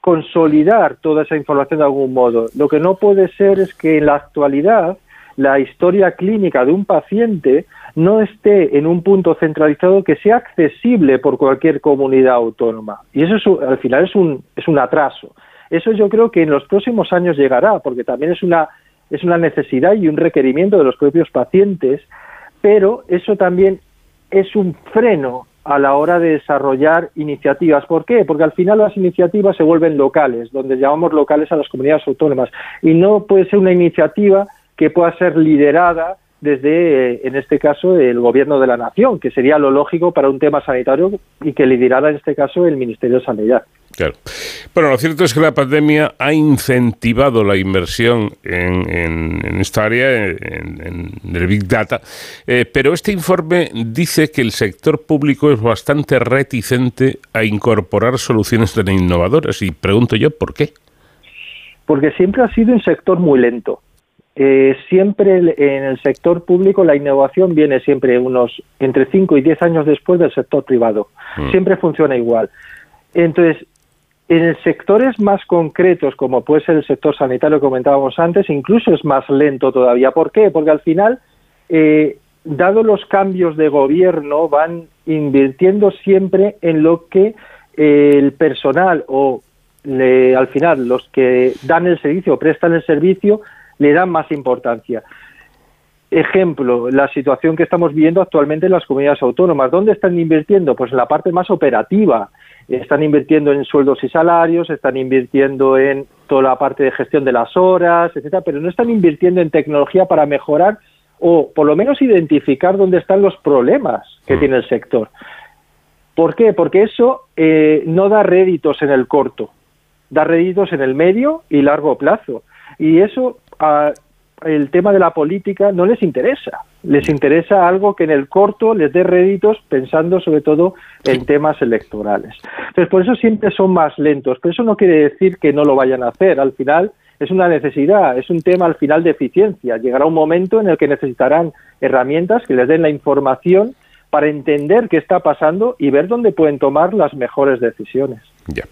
consolidar toda esa información de algún modo. Lo que no puede ser es que en la actualidad la historia clínica de un paciente no esté en un punto centralizado que sea accesible por cualquier comunidad autónoma. Y eso es al final es un, es un atraso. Eso yo creo que en los próximos años llegará, porque también es una, es una necesidad y un requerimiento de los propios pacientes, pero eso también es un freno a la hora de desarrollar iniciativas. ¿Por qué? Porque al final las iniciativas se vuelven locales, donde llamamos locales a las comunidades autónomas, y no puede ser una iniciativa que pueda ser liderada desde, eh, en este caso, el gobierno de la nación, que sería lo lógico para un tema sanitario y que liderara, en este caso, el Ministerio de Sanidad. Claro. Bueno, lo cierto es que la pandemia ha incentivado la inversión en, en- en esta área, en, en el Big Data, eh, pero este informe dice que el sector público es bastante reticente a incorporar soluciones tan innovadoras y pregunto yo por qué. porque siempre ha sido un sector muy lento. Eh, siempre en el sector público la innovación viene siempre unos entre 5 y 10 años después del sector privado. Mm. Siempre funciona igual. Entonces, en sectores más concretos, como puede ser el sector sanitario que comentábamos antes, incluso es más lento todavía. ¿Por qué? Porque al final, eh, dado los cambios de gobierno, van invirtiendo siempre en lo que eh, el personal o le- al final los que dan el servicio o prestan el servicio le dan más importancia. Ejemplo, la situación que estamos viendo actualmente en las comunidades autónomas. ¿Dónde están invirtiendo? Pues en la parte más operativa. Están invirtiendo en sueldos y salarios, están invirtiendo en toda la parte de gestión de las horas, etcétera, pero no están invirtiendo en tecnología para mejorar o por lo menos identificar dónde están los problemas que tiene el sector. ¿Por qué? Porque eso eh, no da réditos en el corto, da réditos en el medio y largo plazo. Y eso, ah, el tema de la política no les interesa. Les interesa algo que en el corto les dé réditos pensando sobre todo en temas electorales. Entonces, por eso siempre son más lentos, pero eso no quiere decir que no lo vayan a hacer. Al final es una necesidad, es un tema al final de eficiencia. Llegará un momento en el que necesitarán herramientas que les den la información para entender qué está pasando y ver dónde pueden tomar las mejores decisiones. Ya.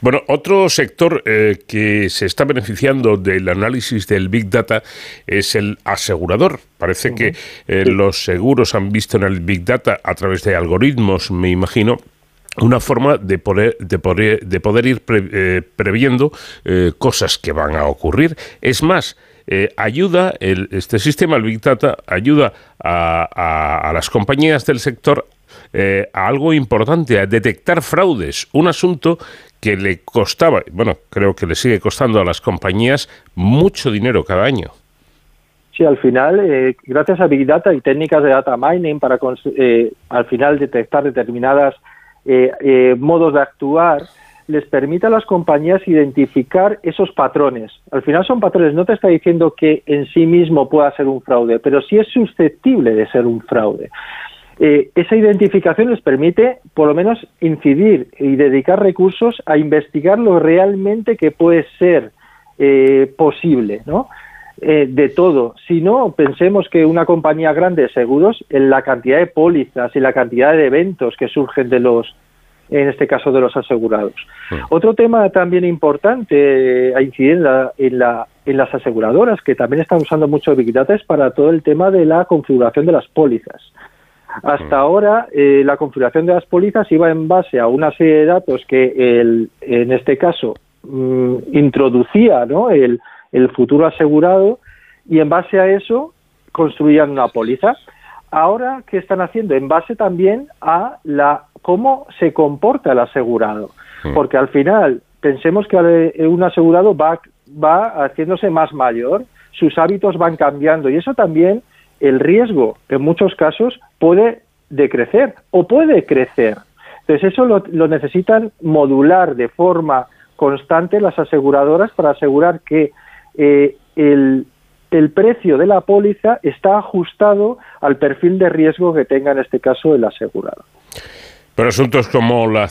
Bueno, otro sector eh, que se está beneficiando del análisis del Big Data es el asegurador. Parece que eh, los seguros han visto en el Big Data a través de algoritmos, me imagino, una forma de poder, de poder, de poder ir pre- eh, previendo eh, cosas que van a ocurrir. Es más, eh, ayuda, el, este sistema, el Big Data, ayuda a, a- a las compañías del sector eh, a algo importante, a detectar fraudes, un asunto que le costaba, bueno, creo que le sigue costando a las compañías mucho dinero cada año. Sí, al final, eh, gracias a Big Data y técnicas de data mining para eh, al final detectar determinadas eh, eh, modos de actuar, les permite a las compañías identificar esos patrones. Al final son patrones, no te está diciendo que en sí mismo pueda ser un fraude, pero sí es susceptible de ser un fraude. Eh, esa identificación les permite, por lo menos, incidir y dedicar recursos a investigar lo realmente que puede ser eh, posible, ¿no? Eh, de todo. Si no, pensemos que una compañía grande de seguros, en la cantidad de pólizas y la cantidad de eventos que surgen de los, en este caso de los asegurados. Otro tema también importante eh, a incidir en, la- en, la- en las aseguradoras, que también están usando mucho Big Data, es para todo el tema de la configuración de las pólizas. Hasta ahora, eh, la configuración de las pólizas iba en base a una serie de datos que, el, en este caso, mm, introducía ¿no? el, el futuro asegurado y en base a eso construían una póliza. Ahora, ¿qué están haciendo? En base también a la cómo se comporta el asegurado. Porque al final, pensemos que eh, un asegurado va, va haciéndose más mayor, sus hábitos van cambiando y eso también el riesgo en muchos casos puede decrecer o puede crecer. Entonces eso lo, lo necesitan modular de forma constante las aseguradoras para asegurar que eh, el, el precio de la póliza está ajustado al perfil de riesgo que tenga en este caso el asegurado. Pero asuntos como la,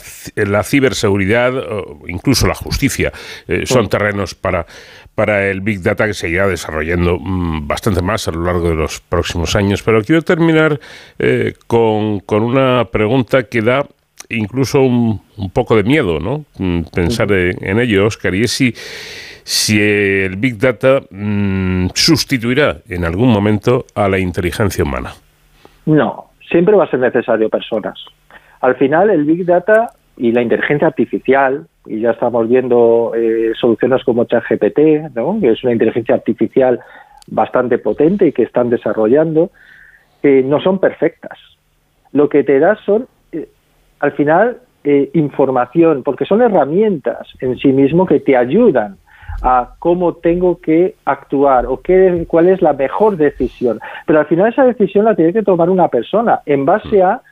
ciberseguridad o incluso la justicia eh, son terrenos para, para el Big Data que se irá desarrollando mm, bastante más a lo largo de los próximos años. Pero quiero terminar eh, con, con una pregunta que da incluso un, un poco de miedo, ¿no? Mm, Pensar en, en ello, Oscar, y es si, si el Big Data mm, sustituirá en algún momento a la inteligencia humana. No, siempre va a ser necesario personas. Al final, el Big Data y la inteligencia artificial, y ya estamos viendo eh, soluciones como ChatGPT, ¿no? que es una inteligencia artificial bastante potente y que están desarrollando, eh, no son perfectas. Lo que te da son, eh, al final, eh, información, porque son herramientas en sí mismo que te ayudan a cómo tengo que actuar o qué, cuál es la mejor decisión. Pero al final esa decisión la tiene que tomar una persona en base a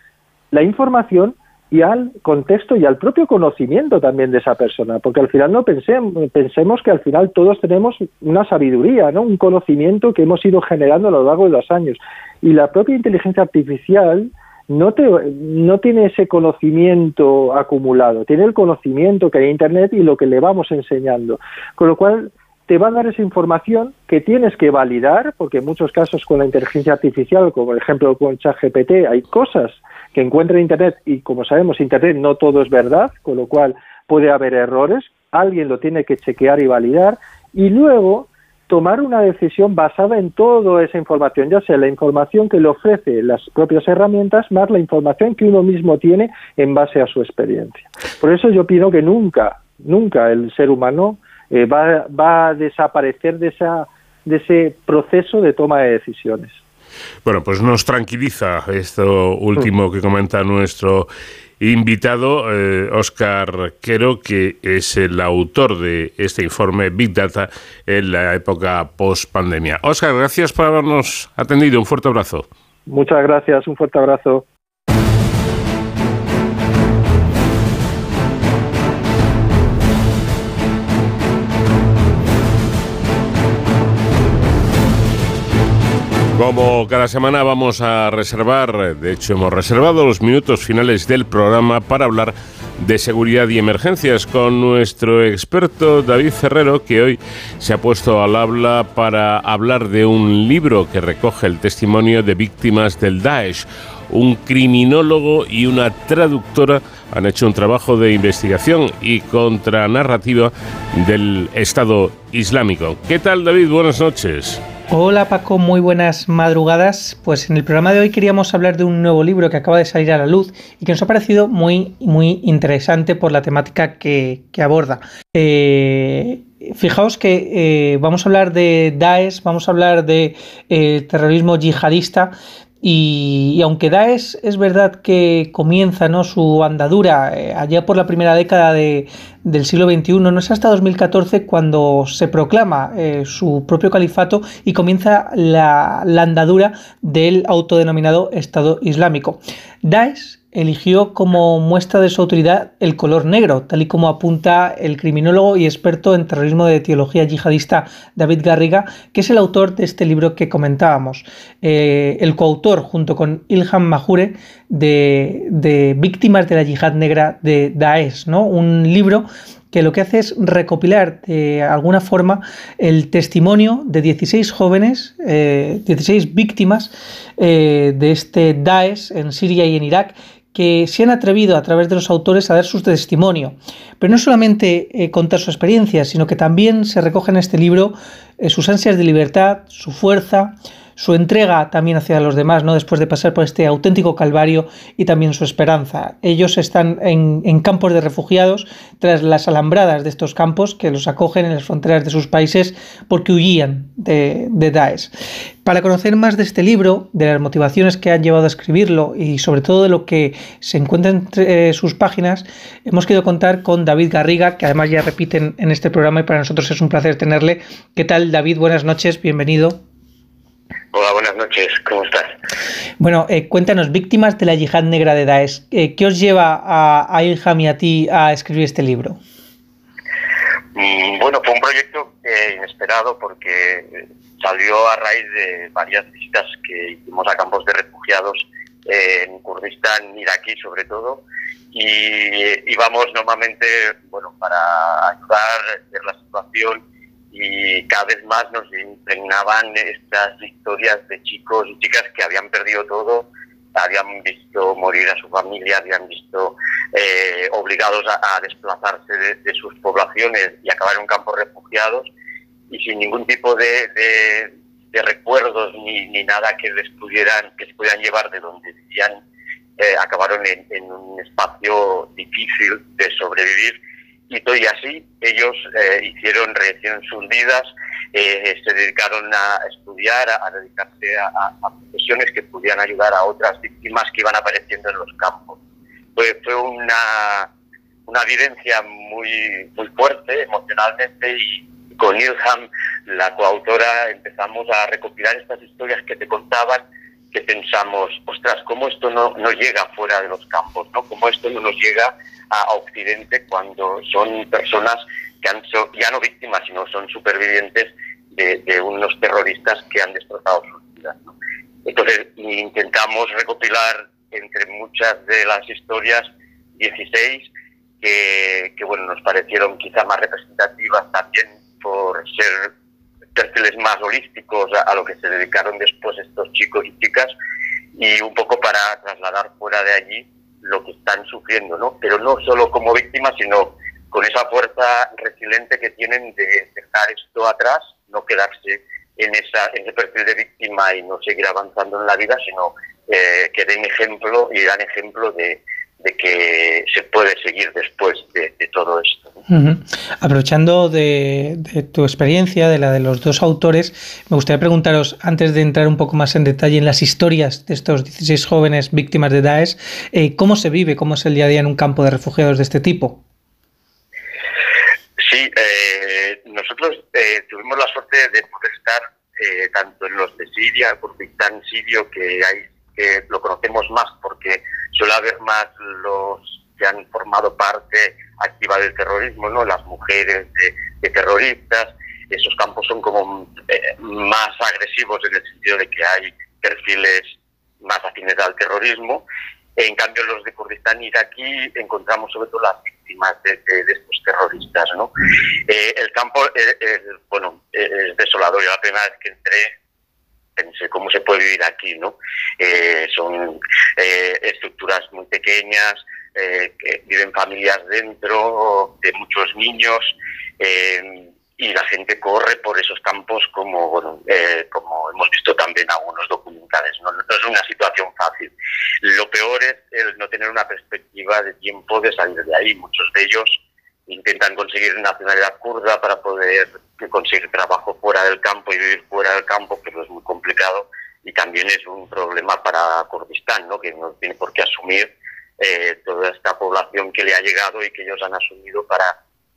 la información y al contexto y al propio conocimiento también de esa persona, porque al final no pensemos, pensemos que al final todos tenemos una sabiduría, ¿no? un conocimiento que hemos ido generando a lo largo de los años. Y la propia inteligencia artificial no, te, no tiene ese conocimiento acumulado, tiene el conocimiento que hay en Internet y lo que le vamos enseñando. Con lo cual, te va a dar esa información que tienes que validar, porque en muchos casos con la inteligencia artificial, como por ejemplo con ChatGPT, hay cosas que encuentra en Internet y como sabemos, Internet no todo es verdad, con lo cual puede haber errores, alguien lo tiene que chequear y validar y luego tomar una decisión basada en toda esa información, ya sea la información que le ofrece las propias herramientas más la información que uno mismo tiene en base a su experiencia. Por eso yo pido que nunca, nunca el ser humano eh, va, va a desaparecer de, esa, de ese proceso de toma de decisiones. Bueno, pues nos tranquiliza esto último que comenta nuestro invitado, eh, Oscar Quero, que es el autor de este informe Big Data en la época post-pandemia. Oscar, gracias por habernos atendido. Un fuerte abrazo. Muchas gracias, un fuerte abrazo. Como cada semana vamos a reservar, de hecho hemos reservado los minutos finales del programa para hablar de seguridad y emergencias con nuestro experto David Ferrero, que hoy se ha puesto al habla para hablar de un libro que recoge el testimonio de víctimas del Daesh. Un criminólogo y una traductora han hecho un trabajo de investigación y contranarrativa del Estado Islámico. ¿Qué tal David? Buenas noches. Hola Paco, muy buenas madrugadas. Pues en el programa de hoy queríamos hablar de un nuevo libro que acaba de salir a la luz y que nos ha parecido muy, muy interesante por la temática que, aborda. Eh, fijaos que eh, vamos a hablar de Daesh, vamos a hablar de eh, terrorismo yihadista, y, aunque Daesh es verdad que comienza ¿no? su andadura eh, allá por la primera década de- del siglo XXI, no es hasta 2014 cuando se proclama eh, su propio califato y comienza la, la andadura del autodenominado Estado Islámico. Daesh eligió como muestra de su autoridad el color negro, tal y como apunta el criminólogo y experto en terrorismo de teología yihadista David Garriga, que es el autor de este libro que comentábamos. Eh, el coautor, junto con Ilham Mahure, de, de Víctimas de la Yihad Negra de Daesh, ¿no? un libro que lo que hace es recopilar de alguna forma el testimonio de 16 jóvenes, eh, 16 víctimas eh, de este Daesh en Siria y en Irak, que se han atrevido a través de los autores a dar su testimonio. Pero no solamente eh, contar su experiencia, sino que también se recoge en este libro eh, sus ansias de libertad, su fuerza, su entrega también hacia los demás, ¿no? Después de pasar por este auténtico calvario y también su esperanza. Ellos están en, campos de refugiados tras las alambradas de estos campos que los acogen en las fronteras de sus países porque huían de, de Daesh. Para conocer más de este libro, de las motivaciones que han llevado a escribirlo y sobre todo de lo que se encuentra entre eh, sus páginas, hemos querido contar con David Garriga, que además ya repiten en este programa y para nosotros es un placer tenerle. ¿Qué tal, David? Buenas noches, bienvenido. Hola, buenas noches, ¿cómo estás? Bueno, eh, cuéntanos, víctimas de la yihad negra de Daesh, eh, ¿qué os lleva a, a Ilham y a ti a escribir este libro? Mm, Bueno, fue un proyecto eh, inesperado porque salió a raíz de varias visitas que hicimos a campos de refugiados eh, en Kurdistán, iraquí sobre todo, y íbamos normalmente, bueno, para ayudar, ver la situación y cada vez más nos impregnaban estas historias de chicos y chicas que habían perdido todo, habían visto morir a su familia, habían visto eh, obligados a, desplazarse de, sus poblaciones y acabar en un campo refugiados y sin ningún tipo de, de- de recuerdos ni, ni nada que les pudieran que se pudieran llevar de donde vivían eh, acabaron en, en un espacio difícil de sobrevivir y así ellos eh, hicieron rehicieron sus vidas eh, se dedicaron a estudiar a, a dedicarse a, a- profesiones que pudieran ayudar a otras víctimas que iban apareciendo en los campos fue, fue una una vivencia muy muy fuerte emocionalmente y con Ilham, la coautora, empezamos a recopilar estas historias que te contaban, que pensamos, ostras, ¿cómo esto no, no llega fuera de los campos? ¿no? ¿Cómo esto no nos llega a, Occidente cuando son personas que han sido ya no víctimas, sino son supervivientes de, de unos terroristas que han destrozado sus vidas? ¿no? Entonces intentamos recopilar entre muchas de las historias 16 que, que, bueno nos parecieron quizá más representativas también por ser perfiles más holísticos a, a lo que se dedicaron después estos chicos y chicas y un poco para trasladar fuera de allí lo que están sufriendo, ¿no? Pero no solo como víctimas, sino con esa fuerza resiliente que tienen de dejar esto atrás, no quedarse en, esa, en ese perfil de víctima y no seguir avanzando en la vida, sino eh, que den ejemplo y dan ejemplo de, de que se puede seguir después de, de todo esto. Aprovechando de, de tu experiencia, de la de los dos autores, me gustaría preguntaros, antes de entrar un poco más en detalle en las historias de estos 16 jóvenes víctimas de Daesh, eh, ¿cómo se vive, cómo es el día a día en un campo de refugiados de este tipo? Sí, eh, nosotros eh, tuvimos la suerte de poder estar eh, tanto en los de Siria, Kurdistán sirio, que hay que lo conocemos más porque suele haber más los que han formado parte activa del terrorismo, no, las mujeres de, de terroristas, esos campos son como eh, más agresivos en el sentido de que hay perfiles más afines al terrorismo. En cambio, los de Kurdistán iraquí encontramos sobre todo las víctimas de, de- de estos terroristas. ¿no? Eh, el campo, eh, eh, bueno, eh, es desolador. Yo la primera vez que entré pensé cómo se puede vivir aquí, ¿no? Eh, son eh, estructuras muy pequeñas, eh, viven familias dentro, de muchos niños, y la gente corre por esos campos como, bueno, como hemos visto también algunos documentales. no es una situación fácil. Lo peor es el no tener una perspectiva de tiempo de salir de ahí. Muchos de ellos intentan conseguir nacionalidad kurda para poder conseguir trabajo fuera del campo y vivir fuera del campo, pero es muy complicado y también es un problema para Kurdistán, ¿no? que no tiene por qué asumir eh, toda esta población que le ha llegado y que ellos han asumido para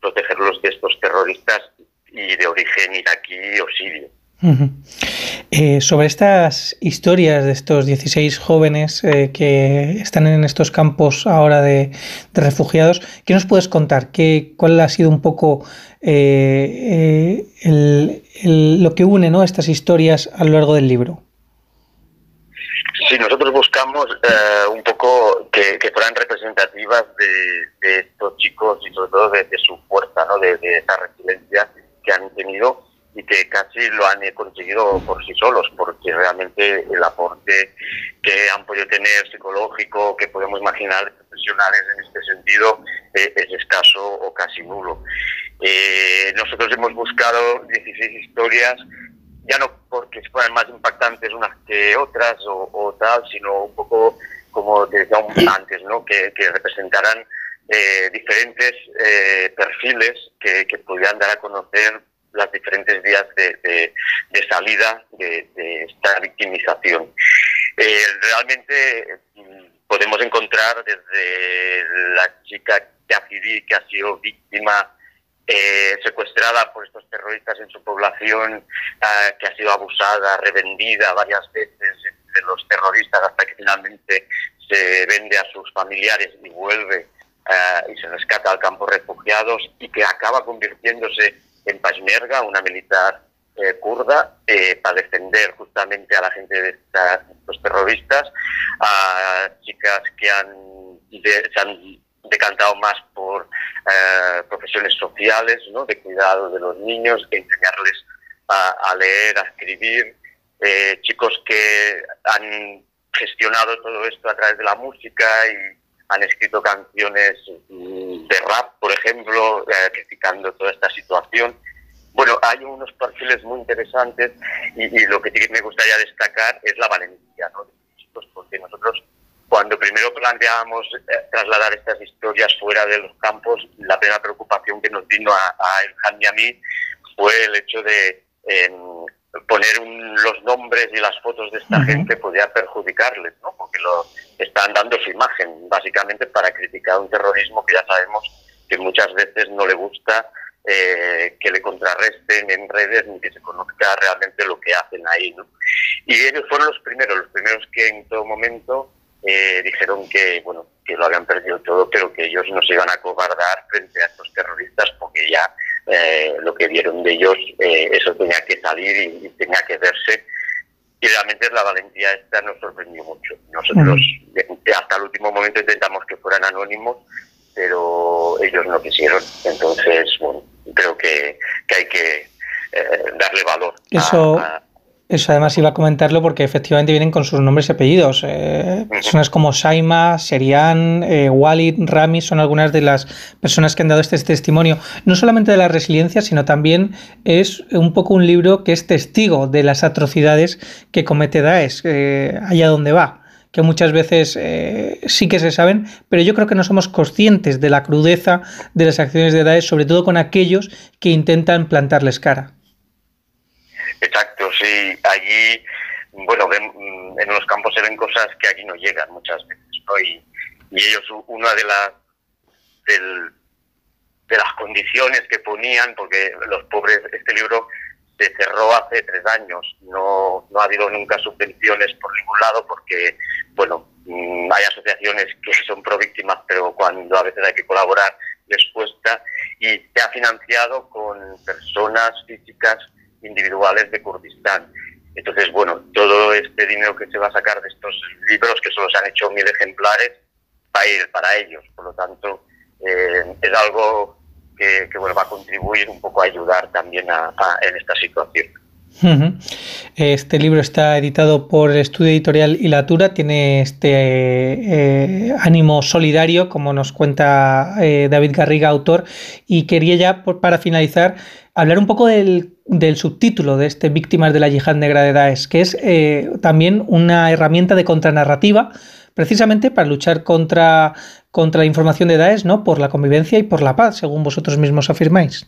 protegerlos de estos terroristas y de origen iraquí o sirio. Eh, sobre estas historias de estos 16 jóvenes eh, que están en estos campos ahora de, refugiados, ¿qué nos puedes contar? ¿Qué, ¿Cuál ha sido un poco eh, eh, el- lo que une ¿no? estas historias a lo largo del libro? Sí, nosotros buscamos eh, un poco que, que fueran representativas de, estos chicos y sobre todo de, de su fuerza, ¿no? de esa resiliencia que han tenido y que casi lo han conseguido por sí solos, porque realmente el aporte que han podido tener psicológico, que podemos imaginar profesionales en este sentido, eh, es escaso o casi nulo. Eh, nosotros hemos buscado 16 historias ya no porque fueran más impactantes unas que otras o, o tal, sino un poco como decía antes, ¿no? que, que representaran eh, diferentes eh, perfiles que, que pudieran dar a conocer las diferentes vías de, de- salida de, esta victimización. Eh, realmente mm, podemos encontrar desde la chica yazidí que ha sido víctima eh, secuestrada por estos terroristas en su población, ah, que ha sido abusada, revendida varias veces de los terroristas hasta que finalmente se vende a sus familiares y vuelve ah, y se rescata al campo refugiados y que acaba convirtiéndose en Peshmerga, una militar eh, kurda, eh, para defender justamente a la gente de esta- estos terroristas, a chicas que han, se han decantado más por eh, profesiones sociales, ¿no? de cuidado de los niños, de enseñarles a, a leer, a escribir, eh, chicos que han gestionado todo esto a través de la música y han escrito canciones mm, de rap, por ejemplo, eh, criticando toda esta situación. Bueno, hay unos perfiles muy interesantes y, y lo que sí que me gustaría destacar es la valentía ¿no? de los porque nosotros cuando primero planteábamos eh, trasladar estas historias fuera de los campos, la primera preocupación que nos vino a, a Elhan y a mí fue el hecho de em, poner un- los nombres y las fotos de esta gente podía perjudicarles, ¿no? porque lo están dando su imagen, básicamente para criticar un terrorismo que ya sabemos que muchas veces no le gusta eh, que le contrarresten en redes ni que se conozca realmente lo que hacen ahí. ¿no? Y ellos fueron los primeros, los primeros que en todo momento eh, dijeron que bueno que lo habían perdido todo, pero que ellos no se iban a cobardar frente a estos terroristas porque ya eh, lo que vieron de ellos, eh, eso tenía que salir y, y tenía que verse. Y realmente la valentía esta nos sorprendió mucho. Nosotros eh, hasta el último momento intentamos que fueran anónimos, pero ellos no quisieron. Entonces, bueno, creo que, que hay que eh, darle valor. a- eso además iba a comentarlo porque efectivamente vienen con sus nombres y apellidos. Eh, personas como Saima, Serian, eh, Walid, Rami son algunas de las personas que han dado este testimonio, no solamente de la resiliencia, sino también es un poco un libro que es testigo de las atrocidades que comete Daesh eh, allá donde va que muchas veces eh, sí que se saben, pero yo creo que no somos conscientes de la crudeza de las acciones de Daesh, sobre todo con aquellos que intentan plantarles cara. Exacto, sí. Allí, bueno, mm, en los campos se ven cosas que aquí no llegan muchas veces, ¿no? Y, y ellos, una de las del- de las condiciones que ponían, porque los pobres, este libro se cerró hace tres años, no, no ha habido nunca subvenciones por ningún lado, porque, bueno, mm, hay asociaciones que son pro víctimas, pero cuando a veces hay que colaborar les cuesta y se ha financiado con personas físicas individuales de Kurdistán. Entonces, bueno, todo este dinero que se va a sacar de estos libros, que solo se han hecho mil ejemplares, va a ir para ellos. Por lo tanto, eh, es algo que, que, bueno, va a contribuir un poco a ayudar también a- en esta situación. Este libro está editado por el estudio editorial Ilatura, tiene este eh, ánimo solidario, como nos cuenta eh, David Garriga, autor, y quería ya, por- para finalizar, hablar un poco del, subtítulo de este Víctimas de la Yihad Negra de Daesh, que es eh, también una herramienta de contranarrativa, precisamente para luchar contra, contra la información de Daesh, ¿no? por la convivencia y por la paz, según vosotros mismos afirmáis.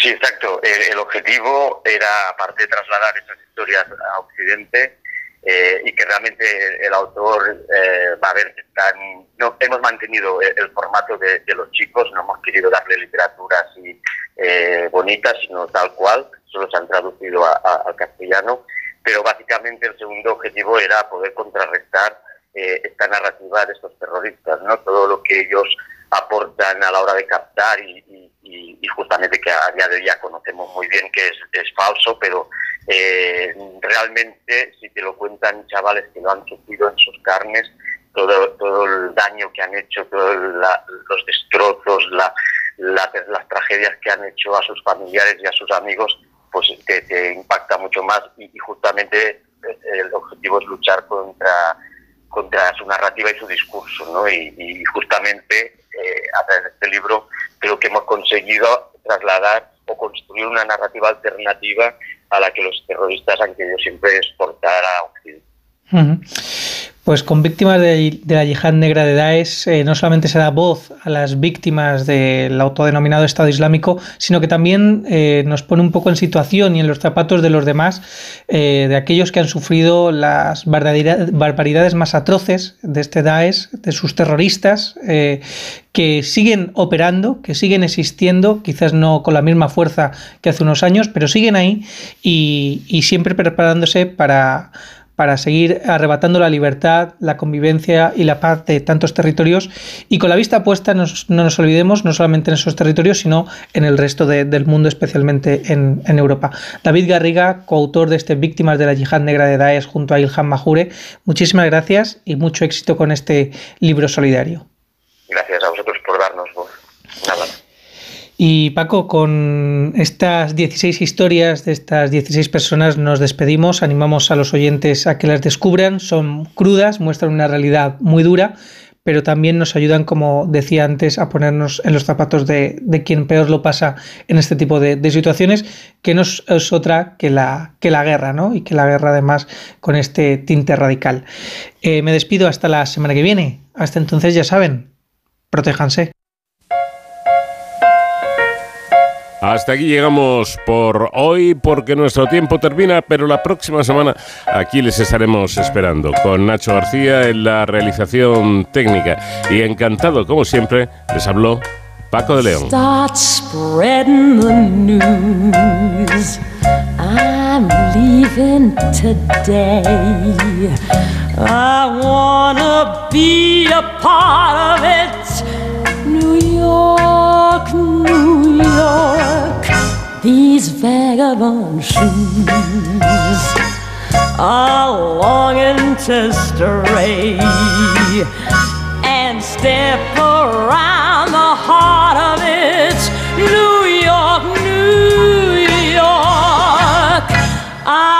Sí, exacto. El, el objetivo era, aparte de trasladar esas historias a Occidente, eh, y que realmente el autor eh, va a ver que no, hemos mantenido el, formato de, los chicos, no hemos querido darle literatura así eh, bonita, sino tal cual, solo se han traducido a- al castellano, pero básicamente el segundo objetivo era poder contrarrestar eh, esta narrativa de estos terroristas, ¿no? Todo lo que ellos aportan a la hora de captar y, justamente que a día de hoy ya conocemos muy bien que es, falso, pero eh, realmente si te lo cuentan chavales que lo han sufrido en sus carnes, todo, el daño que han hecho, todos los destrozos, la- la- las tragedias que han hecho a sus familiares y a sus amigos, pues te, impacta mucho más. Y, y justamente eh, el objetivo es luchar contra contra su narrativa y su discurso, ¿no? Y, y justamente eh, a través de este libro creo que hemos conseguido trasladar o construir una narrativa alternativa a la que los terroristas han querido siempre exportar a Occidente. Pues con víctimas de, la yihad negra de Daesh eh, no solamente se da voz a las víctimas del autodenominado Estado Islámico, sino que también eh, nos pone un poco en situación y en los zapatos de los demás, eh, de aquellos que han sufrido las barbaridad- barbaridades más atroces de este Daesh, de sus terroristas, que siguen operando, que siguen existiendo, quizás no con la misma fuerza que hace unos años, pero siguen ahí y siempre preparándose para para seguir arrebatando la libertad, la convivencia y la paz de tantos territorios y con la vista puesta, no nos olvidemos, no solamente en esos territorios, sino en el resto de- del mundo, especialmente en, en Europa. David Garriga, coautor de este Víctimas de la Yihad Negra de Daesh junto a Ilham Mahure, muchísimas gracias y mucho éxito con este libro solidario. Gracias a vosotros por darnos voz. Nada. Y Paco, con estas 16 historias de estas 16 personas nos despedimos, animamos a los oyentes a que las descubran, son crudas, muestran una realidad muy dura, pero también nos ayudan, como decía antes, a ponernos en los zapatos de, de quien peor lo pasa en este tipo de, de situaciones, que no es, otra que la, que la guerra, ¿no? Y que la guerra además con este tinte radical. Eh, me despido hasta la semana que viene. Hasta entonces ya saben, protéjanse. Hasta aquí llegamos por hoy porque nuestro tiempo termina, pero la próxima semana aquí les estaremos esperando con Nacho García en la realización técnica. Y encantado, como siempre, les habló Paco de León. I wanna be a part of it. New York, New York, these vagabond shoes are longing to stray and step around the heart of it. New York, New York. I